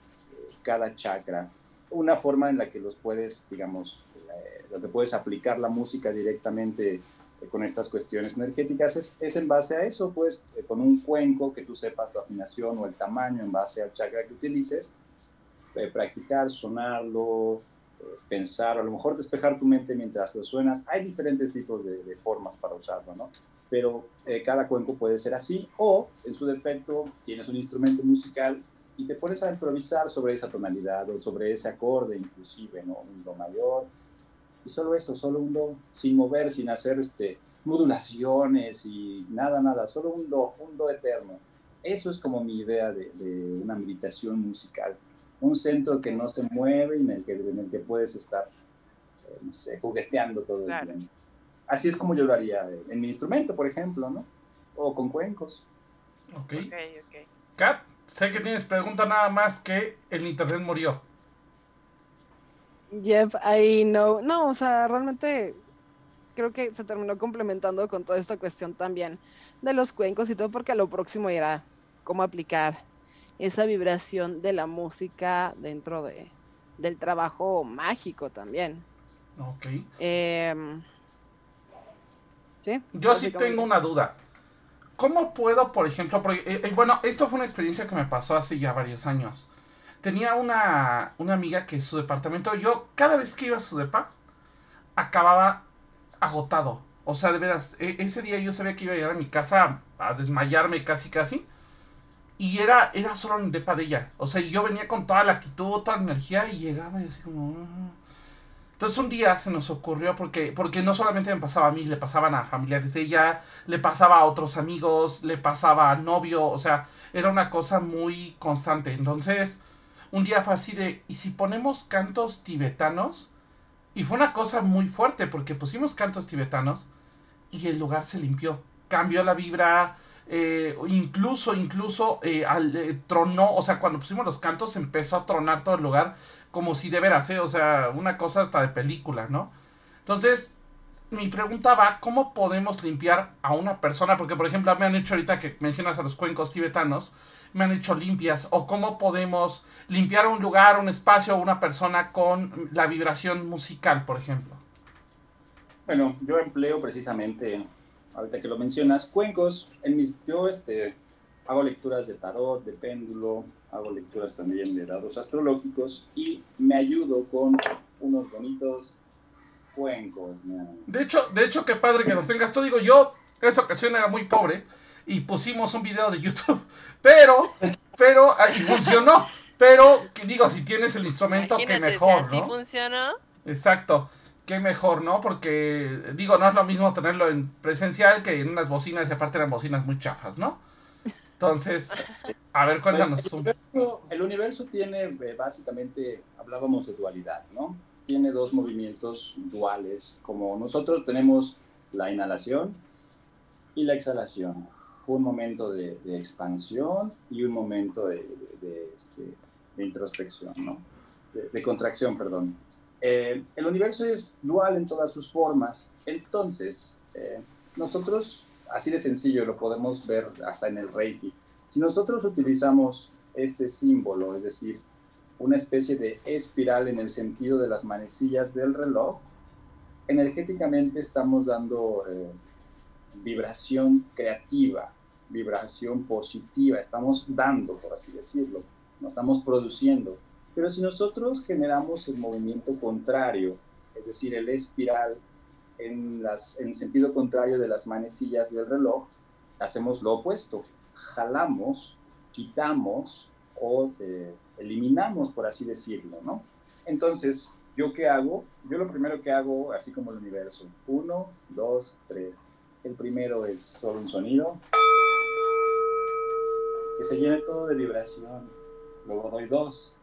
cada chakra. Una forma en la que los puedes, digamos, eh, lo que puedes aplicar la música directamente con estas cuestiones energéticas es, es, en base a eso, pues eh, con un cuenco que tú sepas la afinación o el tamaño en base al chakra que utilices, eh, practicar, sonarlo, eh, pensar, a lo mejor despejar tu mente mientras lo suenas. Hay diferentes tipos de, de formas para usarlo, ¿no? Pero cada cuenco puede ser así o, en su defecto, tienes un instrumento musical y te pones a improvisar sobre esa tonalidad o sobre ese acorde inclusive, ¿no? Un do mayor, y solo eso, solo un do, sin mover, sin hacer este, modulaciones y nada, nada, solo un do, un do eterno. Eso es como mi idea de, una meditación musical. Un centro que no se mueve y en el que, en el que puedes estar, eh, no sé, jugueteando todo el tiempo. Así es como yo lo haría en mi instrumento, por ejemplo, ¿no? O con cuencos. Ok. Ok, ok. Kat, sé que tienes pregunta nada más que el internet murió. Yep, I know. No, o sea, realmente creo que se terminó complementando con toda esta cuestión también de los cuencos y todo, porque lo próximo era cómo aplicar esa vibración de la música dentro de, del trabajo mágico también. Ok. Em, ¿sí? Yo sí tengo una duda. ¿Cómo puedo, por ejemplo, porque, eh, eh, bueno, esto fue una experiencia que me pasó hace ya varios años tenía una, una amiga que su departamento, yo cada vez que iba a su depa, acababa agotado. O sea, de veras, e, ese día yo sabía que iba a llegar a mi casa a desmayarme casi casi. Y era, era solo el depa de ella. O sea, yo venía con toda la actitud, toda la energía y llegaba y así como... Ah". Entonces un día se nos ocurrió porque, porque no solamente me pasaba a mí, le pasaban a familiares de ella, le pasaba a otros amigos, le pasaba al novio, o sea, era una cosa muy constante. Entonces un día fue así de, ¿y si ponemos cantos tibetanos? Y fue una cosa muy fuerte porque pusimos cantos tibetanos y el lugar se limpió. Cambió la vibra, eh, incluso, incluso eh, al, eh, tronó, o sea, cuando pusimos los cantos empezó a tronar todo el lugar como si de veras, o sea, una cosa hasta de película, ¿no? Entonces, mi pregunta va, ¿cómo podemos limpiar a una persona? Porque, por ejemplo, me han hecho ahorita que mencionas a los cuencos tibetanos, me han hecho limpias o cómo podemos limpiar un lugar, un espacio una persona con la vibración musical, por ejemplo. Bueno, yo empleo precisamente, ahorita que lo mencionas, cuencos. En mis, yo este, hago lecturas de tarot, de péndulo, hago lecturas también de dados astrológicos y me ayudo con unos bonitos cuencos. De hecho, de hecho, qué padre que los tengas. Tú digo, yo, esa ocasión era muy pobre y pusimos un video de YouTube. Pero, pero, ah, y funcionó. Pero, digo, si tienes el instrumento, qué mejor, ¿no? funcionó. Exacto. Qué mejor, ¿no? Porque, digo, no es lo mismo tenerlo en presencial que en unas bocinas, y aparte eran bocinas muy chafas, ¿no? Entonces, a ver, pues, cuéntanos. el, universo, el universo tiene, eh, básicamente, hablábamos de dualidad, ¿no? Tiene dos movimientos duales, como nosotros tenemos la inhalación y la exhalación un momento de, expansión y un momento de, este, introspección, ¿no? de, contracción, perdón. Eh, el universo es dual en todas sus formas, entonces eh, nosotros, así de sencillo, lo podemos ver hasta en el Reiki. Si nosotros utilizamos este símbolo, es decir, una especie de espiral en el sentido de las manecillas del reloj, energéticamente estamos dando... Eh, vibración creativa, vibración positiva, estamos dando, por así decirlo, no estamos produciendo. Pero si nosotros generamos el movimiento contrario, es decir, el espiral en, las, en sentido contrario de las manecillas del reloj, hacemos lo opuesto, jalamos, quitamos o eh, eliminamos, por así decirlo, ¿no? Entonces, ¿yo qué hago? Yo lo primero que hago, así como el universo, uno, dos, tres. El primero es solo un sonido, que se llene todo de vibración. Luego doy dos,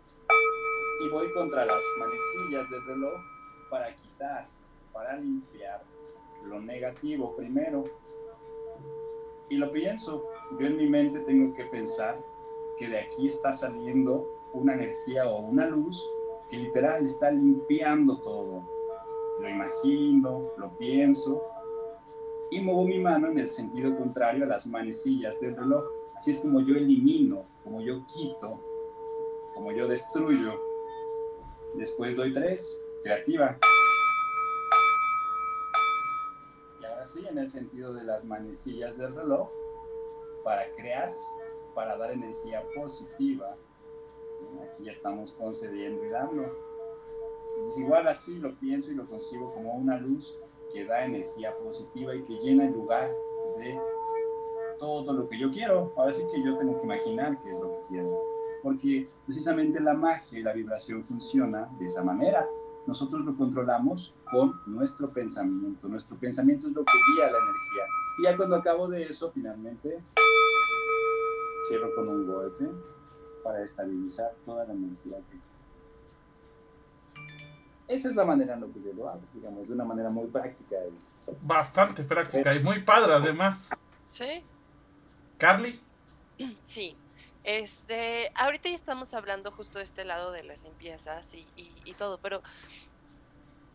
y voy contra las manecillas del reloj para quitar, para limpiar lo negativo primero. Y lo pienso, yo en mi mente tengo que pensar que de aquí está saliendo una energía o una luz que literal está limpiando todo. Lo imagino, lo pienso y muevo mi mano en el sentido contrario a las manecillas del reloj. Así es como yo elimino, como yo quito, como yo destruyo Después doy tres, creativa. Y ahora sí, en el sentido de las manecillas del reloj, para crear, para dar energía positiva. Aquí ya estamos concediendo y dando. Entonces, igual así lo pienso y lo consigo como una luz que da energía positiva y que llena el lugar de todo lo que yo quiero. Ahora sí que yo tengo que imaginar qué es lo que quiero porque precisamente la magia y la vibración funciona de esa manera. Nosotros lo controlamos con nuestro pensamiento. Nuestro pensamiento es lo que guía la energía. Y ya cuando acabo de eso, finalmente, cierro con un golpe para estabilizar toda la energía. Esa es la manera en la que yo lo hago, digamos, de una manera muy práctica. Bastante práctica y muy padre además. Sí. Carly. Sí, este, ahorita ya estamos hablando justo de este lado de las limpiezas y, y, todo, pero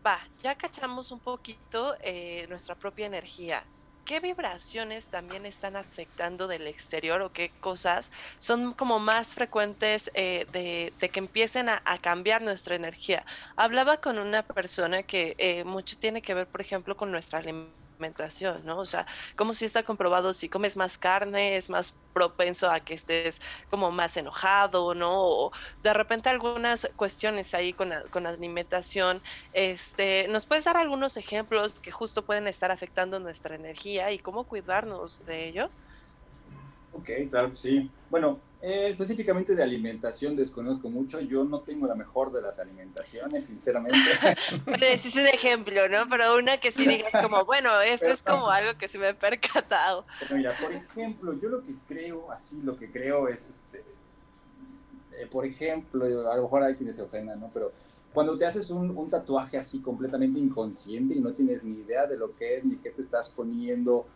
va, ya cachamos un poquito eh, nuestra propia energía. ¿Qué vibraciones también están afectando del exterior o qué cosas son como más frecuentes eh, de, de, que empiecen a, a, cambiar nuestra energía? Hablaba con una persona que eh, mucho tiene que ver, por ejemplo, con nuestra alimentación alimentación, ¿no? O sea, como si está comprobado, si comes más carne, es más propenso a que estés como más enojado, ¿no? O de repente algunas cuestiones ahí con con alimentación, este, ¿nos puedes dar algunos ejemplos que justo pueden estar afectando nuestra energía y cómo cuidarnos de ello? Ok, claro que sí. Bueno, eh, específicamente de alimentación desconozco mucho. Yo no tengo la mejor de las alimentaciones, sinceramente. Decís un ejemplo, ¿no? Pero una que sí diga como, bueno, esto es como algo que se me ha percatado. mira, por ejemplo, yo lo que creo, así lo que creo es, este, eh, por ejemplo, a lo mejor hay quienes se ofendan, ¿no? Pero cuando te haces un, un tatuaje así completamente inconsciente y no tienes ni idea de lo que es, ni qué te estás poniendo,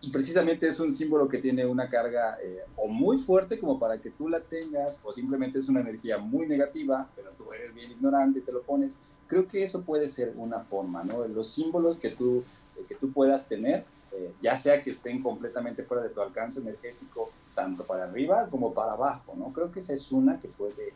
y precisamente es un símbolo que tiene una carga eh, o muy fuerte como para que tú la tengas, o simplemente es una energía muy negativa, pero tú eres bien ignorante y te lo pones. Creo que eso puede ser una forma, ¿no? Los símbolos que tú, eh, que tú puedas tener, eh, ya sea que estén completamente fuera de tu alcance energético, tanto para arriba como para abajo, ¿no? Creo que esa es una que puede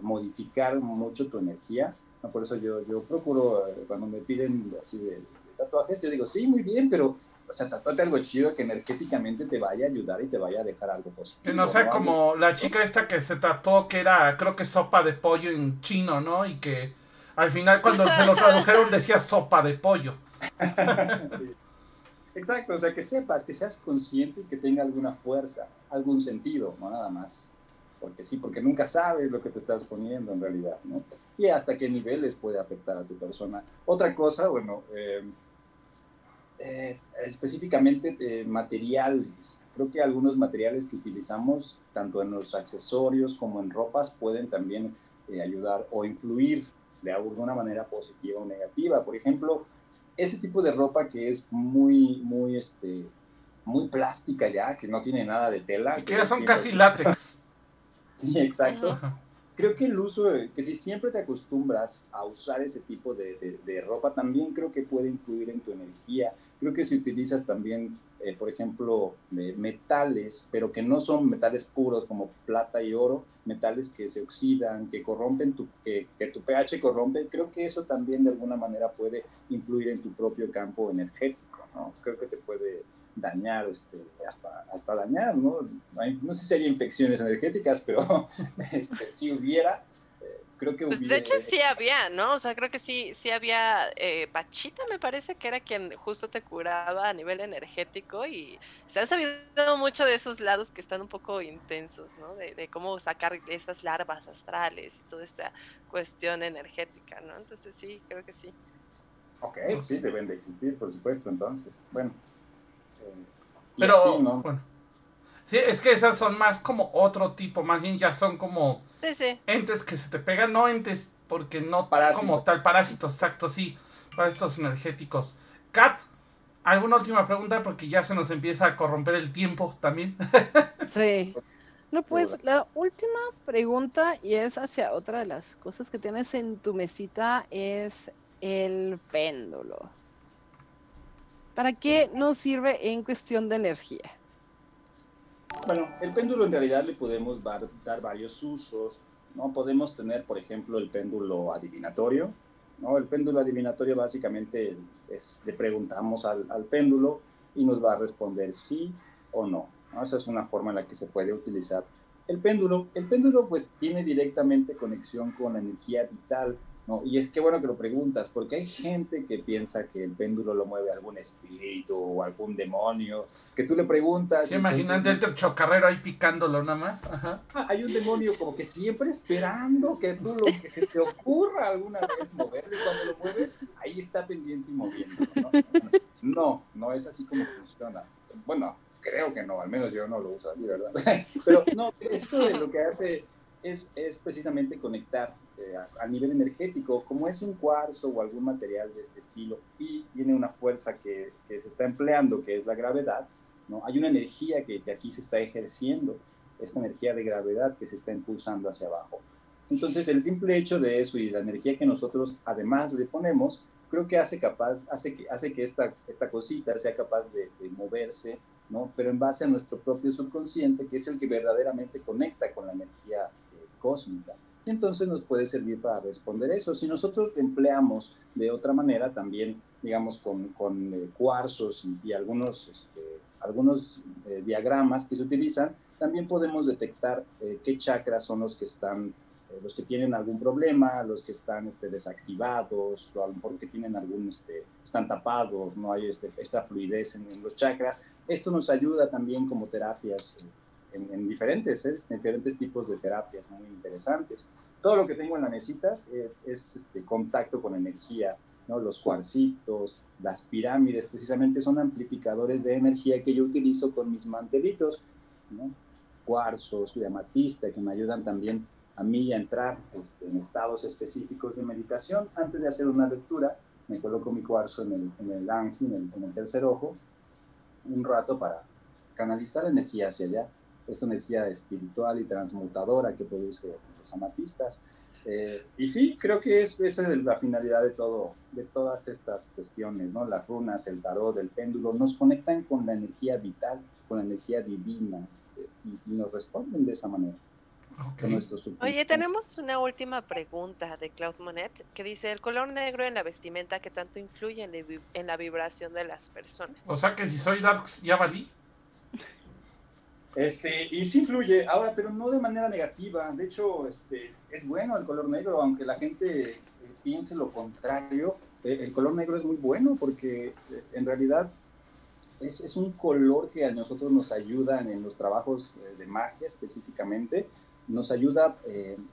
modificar mucho tu energía. Por eso yo, yo procuro, cuando me piden así de, de tatuajes, yo digo, sí, muy bien, pero o sea, tatuate algo chido que energéticamente te vaya a ayudar y te vaya a dejar algo positivo. Que no sea como la chica esta que se tatuó que era, creo que sopa de pollo en chino, ¿no? Y que al final cuando se lo tradujeron decía sopa de pollo. sí. Exacto, o sea, que sepas, que seas consciente y que tenga alguna fuerza, algún sentido, no nada más. Porque sí, porque nunca sabes lo que te estás poniendo en realidad, ¿no? Y hasta qué niveles puede afectar a tu persona. Otra cosa, bueno, eh, eh, específicamente de materiales. Creo que algunos materiales que utilizamos, tanto en los accesorios como en ropas, pueden también eh, ayudar o influir de alguna manera positiva o negativa. Por ejemplo, ese tipo de ropa que es muy, muy, este, muy plástica ya, que no tiene nada de tela. que ya son casi látex. Sí, exacto. Creo que el uso, que si siempre te acostumbras a usar ese tipo de, de ropa, también creo que puede influir en tu energía Creo que si utilizas también, eh, por ejemplo, metales, pero que no son metales puros como plata y oro, metales que se oxidan, que corrompen, tu, que, que tu pH corrompe, creo que eso también de alguna manera puede influir en tu propio campo energético, ¿no? Creo que te puede dañar, este, hasta, hasta dañar, ¿no? No sé si hay infecciones energéticas, pero este, si hubiera, creo que pues, de hecho sí había, ¿no? O sea, creo que sí, sí había, eh, Pachita me parece que era quien justo te curaba a nivel energético y se ha sabido mucho de esos lados que están un poco intensos, ¿no? De, cómo sacar estas larvas astrales y toda esta cuestión energética, ¿no? Entonces sí, creo que sí. Ok, sí, deben de existir, por supuesto, entonces, bueno. Eh, Pero, ¿no? bueno. Sí, es que esas son más como otro tipo, más bien ya son como entes que se te pegan, no entes porque no como tal, parásitos, exacto, sí, parásitos energéticos. Kat, ¿alguna última pregunta? Porque ya se nos empieza a corromper el tiempo también. sí. No, pues la última pregunta, y es hacia otra de las cosas que tienes en tu mesita, es el péndulo. ¿Para qué nos sirve en cuestión de energía? Bueno, el péndulo en realidad le podemos dar, varios usos. ¿no? Podemos tener, por ejemplo, el péndulo adivinatorio. ¿no? El péndulo adivinatorio básicamente es, le preguntamos al, péndulo y nos va a responder sí o no. no. Esa es una forma en la que se puede utilizar el péndulo. El péndulo pues tiene directamente conexión con la energía vital ¿no? Y es que bueno que lo preguntas, porque hay gente que piensa que el péndulo lo mueve algún espíritu o algún demonio, que tú le preguntas... Sí, imagínate el chocarrero ahí picándolo nada más. Ah, hay un demonio como que siempre esperando que tú lo que se te ocurra alguna vez moverlo y cuando lo mueves, ahí está pendiente y moviendo. No, no, es así como funciona. Bueno, creo que no, al menos yo no lo uso así, ¿verdad? Pero no, esto de lo que hace es, es precisamente conectar eh, a, nivel energético, como es un cuarzo o algún material de este estilo y tiene una fuerza que, que se está empleando, que es la gravedad, ¿no? hay una energía que, que aquí se está ejerciendo, esta energía de gravedad que se está impulsando hacia abajo. Entonces, el simple hecho de eso y la energía que nosotros además le ponemos, creo que hace capaz, hace que, hace que esta, esta cosita sea capaz de, de moverse, ¿no? Pero en base a nuestro propio subconsciente, que es el que verdaderamente conecta con la energía cósmica. Entonces nos puede servir para responder eso. Si nosotros empleamos de otra manera también, digamos, con, eh, cuarzos y, algunos, este, algunos eh, diagramas que se utilizan, también podemos detectar eh, qué chakras son los que están, los que tienen algún problema, los que están este, desactivados, o a lo mejor tienen algún, este, están tapados, no hay esta fluidez en, en, los chakras. Esto nos ayuda también como terapias en, diferentes, ¿eh? diferentes tipos de terapias muy interesantes. Todo lo que tengo en la mesita eh, es este, contacto con energía, ¿no? los cuarcitos, las pirámides, precisamente son amplificadores de energía que yo utilizo con mis mantelitos, ¿no? cuarzos de amatista que me ayudan también a mí a entrar este, en estados específicos de meditación. Antes de hacer una lectura, me coloco mi cuarzo en el, en el ángel, en el, en el tercer ojo, un rato para canalizar energía hacia allá esta energía espiritual y transmutadora que produce los amatistas. Eh, y sí, creo que es, esa es la finalidad de todo, de todas estas cuestiones, ¿no? Las runas, el tarot, el péndulo, nos conectan con la energía vital, con la energía divina, este, y, nos responden de esa manera. Oye, tenemos una última pregunta de Claude Monet que dice, ¿el color negro en la vestimenta que tanto influye en, en la vibración de las personas? O sea que si soy darks, ¿ya valí? Este, y sí influye, ahora, pero no de manera negativa. De hecho, este, es bueno el color negro, aunque la gente eh, piense lo contrario. Eh, el color negro es muy bueno porque eh, en realidad es, es, un color que a nosotros nos ayuda en, los trabajos de magia específicamente. Nos ayuda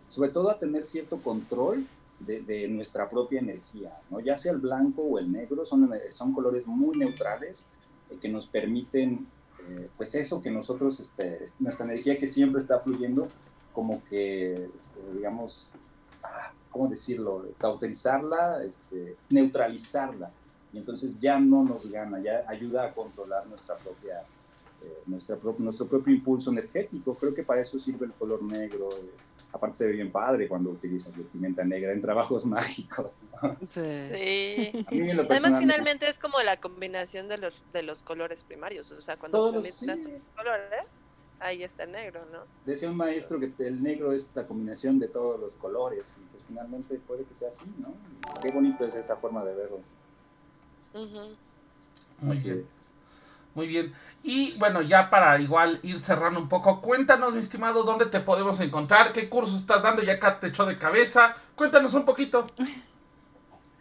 sobre todo a tener cierto control de, de, nuestra propia energía, ¿no? ya sea el blanco o el negro, son, son colores muy neutrales que nos permiten eh, pues eso que nosotros, este, nuestra energía que siempre está fluyendo, como que, eh, digamos, ah, ¿cómo decirlo? Cauterizarla, este, neutralizarla. Y entonces ya no nos gana, ya ayuda a controlar nuestra propia, eh, nuestra nuestro propio impulso energético. Creo que para eso sirve el color negro. Aparte se ve bien padre cuando utilizas vestimenta negra en trabajos mágicos. Sí. Además finalmente es como la combinación de los, de los colores primarios, o sea, cuando combinas sí. colores, ahí está el negro, ¿no? Decía un maestro que el negro es la combinación de todos los colores, y pues finalmente puede que sea así, ¿no? Qué bonito es esa forma de verlo. Así es. Muy bien. Y bueno, ya para igual ir cerrando un poco, cuéntanos, mi estimado, dónde te podemos encontrar, qué curso estás dando, ya acá te echó de cabeza. Cuéntanos un poquito.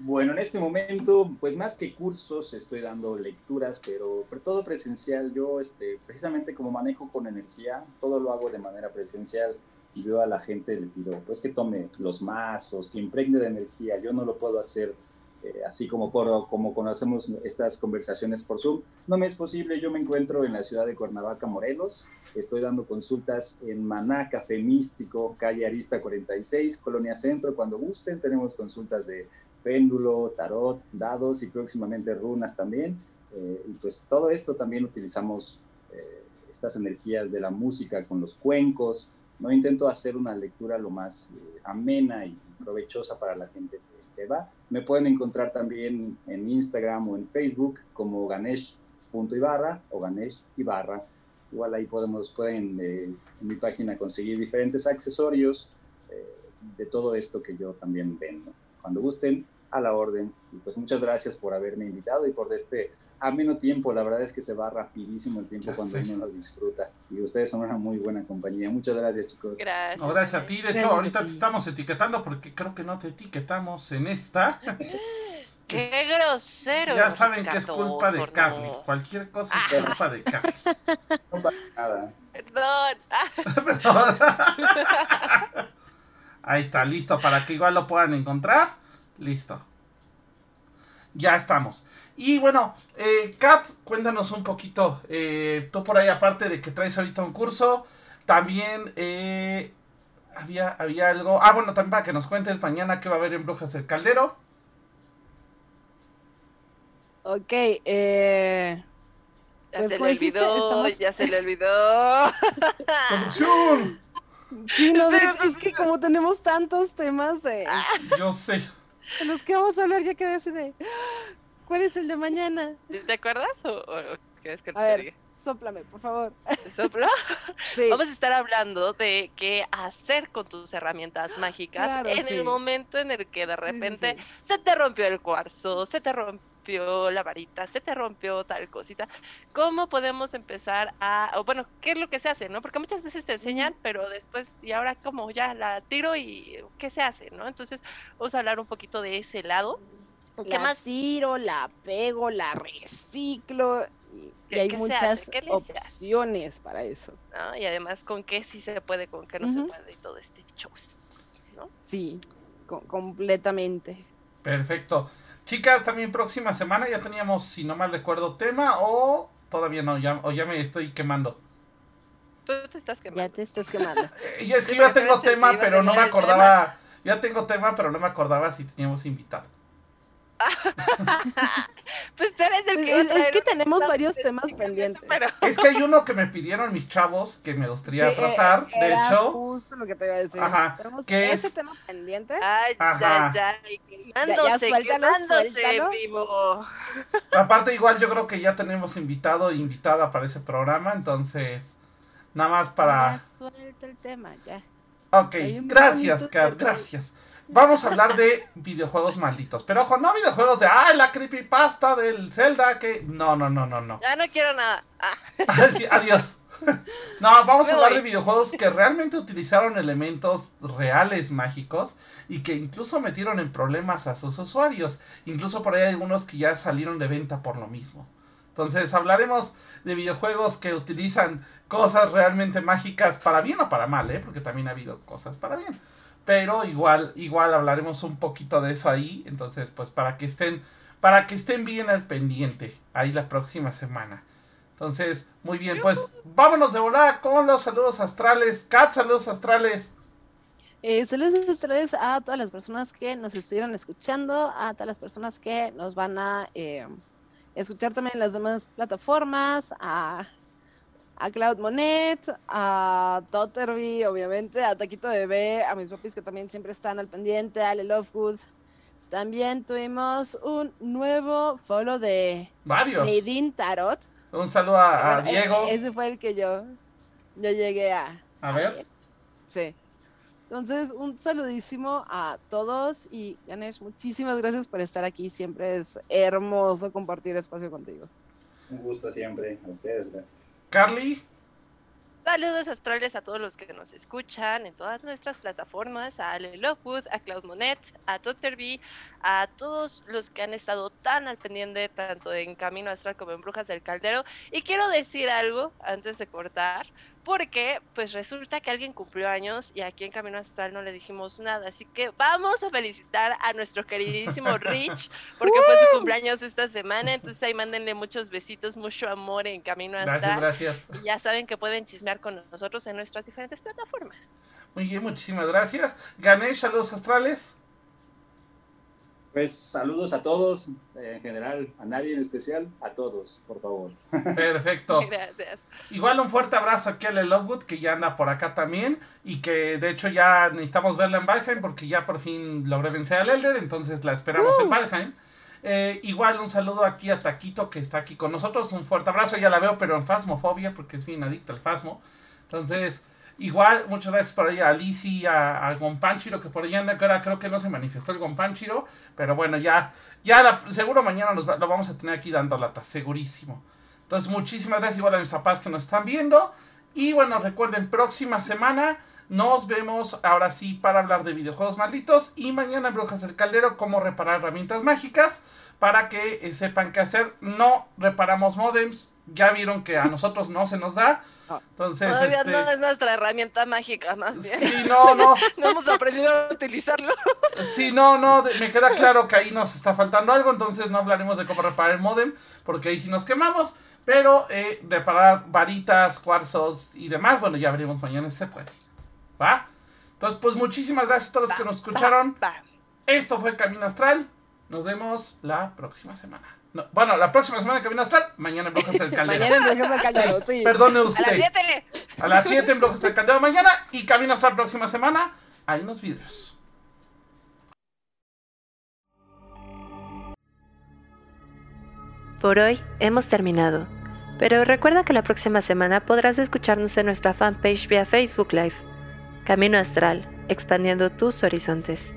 Bueno, en este momento, pues más que cursos, estoy dando lecturas, pero, pero todo presencial. Yo, este, precisamente como manejo con energía, todo lo hago de manera presencial. Yo a la gente le pido, pues que tome los mazos, que impregne de energía. Yo no lo puedo hacer eh, así como, por, como conocemos estas conversaciones por Zoom. No me es posible, yo me encuentro en la ciudad de Cuernavaca, Morelos. Estoy dando consultas en Maná, Café Místico, calle Arista 46, Colonia Centro. Cuando gusten, tenemos consultas de péndulo, tarot, dados y próximamente runas también. Eh, y pues todo esto también utilizamos eh, estas energías de la música con los cuencos. No intento hacer una lectura lo más amena y provechosa para la gente me pueden encontrar también en Instagram o en Facebook como ganesh.ibarra o Ganesh Ibarra. Igual ahí podemos, pueden eh, en mi página conseguir diferentes accesorios eh, de todo esto que yo también vendo. Cuando gusten, a la orden. Y pues muchas gracias por haberme invitado y por este ameno tiempo. La verdad es que se va rapidísimo el tiempo cuando uno lo disfruta. Y ustedes son una muy buena compañía. Muchas gracias, chicos. Gracias. No, gracias a ti. De hecho, ahorita te estamos etiquetando porque creo que no te etiquetamos en esta. ¡Qué grosero! Ya saben que es culpa de Carly. Cualquier cosa es Ah. culpa de Carly. No pasa nada. Perdón. Ah, Perdón. Ahí está, listo, para que igual lo puedan encontrar. Listo. Ya estamos. Y bueno, eh, Kat, cuéntanos un poquito. eh, tú por ahí, aparte de que traes ahorita un curso, también eh, había, había algo. Ah, bueno, también para que nos cuentes mañana qué va a haber en Brujas del Caldero. Ok, eh, ya Pues, se le olvidó, estamos- ya se le olvidó. ¡Producción! sí, no, de hecho, es que como tenemos tantos temas de, Yo sé. de los que vamos a hablar, ya quedé así de, "Ah, ¿cuál es el de mañana? ¿Sí ¿Te acuerdas o, o- quieres que te ver. diga? Sóplame, por favor. ¿Te soplo? Sí, Vamos a estar hablando de qué hacer con tus herramientas mágicas Claro, en sí. el momento en el que de repente sí. se te rompió el cuarzo, se te rompió la varita, se te rompió tal cosita. ¿Cómo podemos empezar a, o bueno, qué es lo que se hace, no? Porque muchas veces te enseñan, pero después, y ahora como ya la tiro y qué se hace, ¿no? Entonces, vamos a hablar un poquito de ese lado. ¿Qué la más? tiro, la pego, la reciclo y, y ¿Qué- hay muchas opciones para eso. ¿no? Y además con qué sí se puede, con qué no se puede y todo este show, ¿no? Sí, co- completamente. Perfecto. Chicas, también próxima semana ya teníamos, si no mal recuerdo, tema o todavía no, ya, o ya me estoy quemando. Tú te estás Ya quemando. te estás quemando. Eh, y es que Sí, yo ya tengo tema, pero no me acordaba. Ya tengo tema, pero no me acordaba si teníamos invitado. Pues tú eres el Es, que es- es tenemos varios de temas pendientes. Pero Es que hay uno que me pidieron mis chavos que me gustaría Sí, eh, tratar. de era hecho, justo lo que te iba a decir. Ajá, Tenemos que ese es- tema pendiente. Ay, Ajá. ya, ya, y quemándose, suéltalo, suéltalo. vivo. aparte, igual yo creo que ya tenemos invitado e invitada para ese programa. Entonces, nada más Ya para. suelta el tema, ya. Ok, gracias, Kat, gracias. Vamos a hablar de videojuegos malditos. Pero ojo, no videojuegos de. ¡Ay, la creepypasta del Zelda! Que. No, no, no, no, no. Ya no quiero nada. Ah, Sí, adiós. No, vamos a hablar de videojuegos que realmente utilizaron elementos reales mágicos y que incluso metieron en problemas a sus usuarios. Incluso por ahí hay algunos que ya salieron de venta por lo mismo. Entonces hablaremos de videojuegos que utilizan cosas realmente mágicas para bien o para mal, ¿eh? Porque también ha habido cosas para bien. Pero igual, igual hablaremos un poquito de eso ahí. Entonces, pues para que estén, para que estén bien al pendiente ahí la próxima semana. Entonces, muy bien, pues vámonos de volada con los saludos astrales. Kat, saludos astrales. Eh, saludos a ustedes a todas las personas que nos estuvieron escuchando, a todas las personas que nos van a eh, escuchar también en las demás plataformas, a, a Cloud Monet, a Totterby, obviamente, a Taquito Bebé, a mis papis que también siempre están al pendiente, a Ale Lovegood. También tuvimos un nuevo follow de Varios. Tarot. Un saludo a, a Bueno, e- Diego. Ese fue el que yo, yo llegué a, A ver. Sí. Entonces, un saludísimo a todos y Ganesh, muchísimas gracias por estar aquí. Siempre es hermoso compartir espacio contigo. Un gusto siempre. A ustedes, gracias. Carly. Saludos astrales a todos los que nos escuchan en todas nuestras plataformas, a Ale Lockwood, a Cloud Monet, a Totterby, a todos los que han estado tan al pendiente tanto en Camino Astral como en Brujas del Caldero. Y quiero decir algo antes de cortar, porque pues resulta que alguien cumplió años y aquí en Camino Astral no le dijimos nada, así que vamos a felicitar a nuestro queridísimo Rich, porque fue su cumpleaños esta semana, entonces ahí mándenle muchos besitos, mucho amor en Camino Astral. Gracias, gracias. Y ya saben que pueden chismear con nosotros en nuestras diferentes plataformas. Muy bien, muchísimas gracias. Ganesh, saludos astrales. Pues saludos a todos, en general, a nadie en especial, a todos, por favor. Perfecto. Gracias. Igual un fuerte abrazo a Kelly Lovewood, que ya anda por acá también, y que de hecho ya necesitamos verla en Valheim, porque ya por fin logré vencer al Elder, entonces la esperamos en Valheim. Eh, igual un saludo aquí a Taquito, que está aquí con nosotros, un fuerte abrazo, ya la veo, pero en Fasmofobia, porque es bien adicta al Fasmo. Entonces, Igual, muchas gracias por ahí a Lizzie, a, a Gonpanchiro, que por ahí anda, que ahora creo que no se manifestó el Gonpanchiro, pero bueno, ya, ya seguro mañana nos lo vamos a tener aquí dando lata, segurísimo. Entonces, muchísimas gracias igual a mis papás que nos están viendo. Y bueno, recuerden, próxima semana nos vemos ahora sí para hablar de videojuegos malditos. Y mañana Brujas del Caldero, cómo reparar herramientas mágicas. Para que eh, sepan qué hacer. No reparamos modems. Ya vieron que a nosotros no se nos da. Entonces, Todavía este... no es nuestra herramienta mágica, más bien. Sí, no, no. no hemos aprendido a utilizarlo. Sí, no, no, me queda claro que ahí nos está faltando algo, entonces no hablaremos de cómo reparar el modem, porque ahí sí nos quemamos, pero eh, reparar varitas, cuarzos y demás, bueno, ya veremos mañana si se puede. ¿Va? Entonces, pues muchísimas gracias a todos los que nos escucharon. Va, va. Esto fue Camino Astral. Nos vemos la próxima semana. No, bueno, la próxima semana en Camino Astral, mañana en Brujas del Caldero. Mañana en Brujas del Caldero, sí. Perdone A usted. las 7. A las 7 en Brujas del Caldero mañana y Camino Astral próxima semana. Hay unos vidrios. Por hoy hemos terminado, pero recuerda que la próxima semana podrás escucharnos en nuestra fanpage vía Facebook Live. Camino Astral, expandiendo tus horizontes.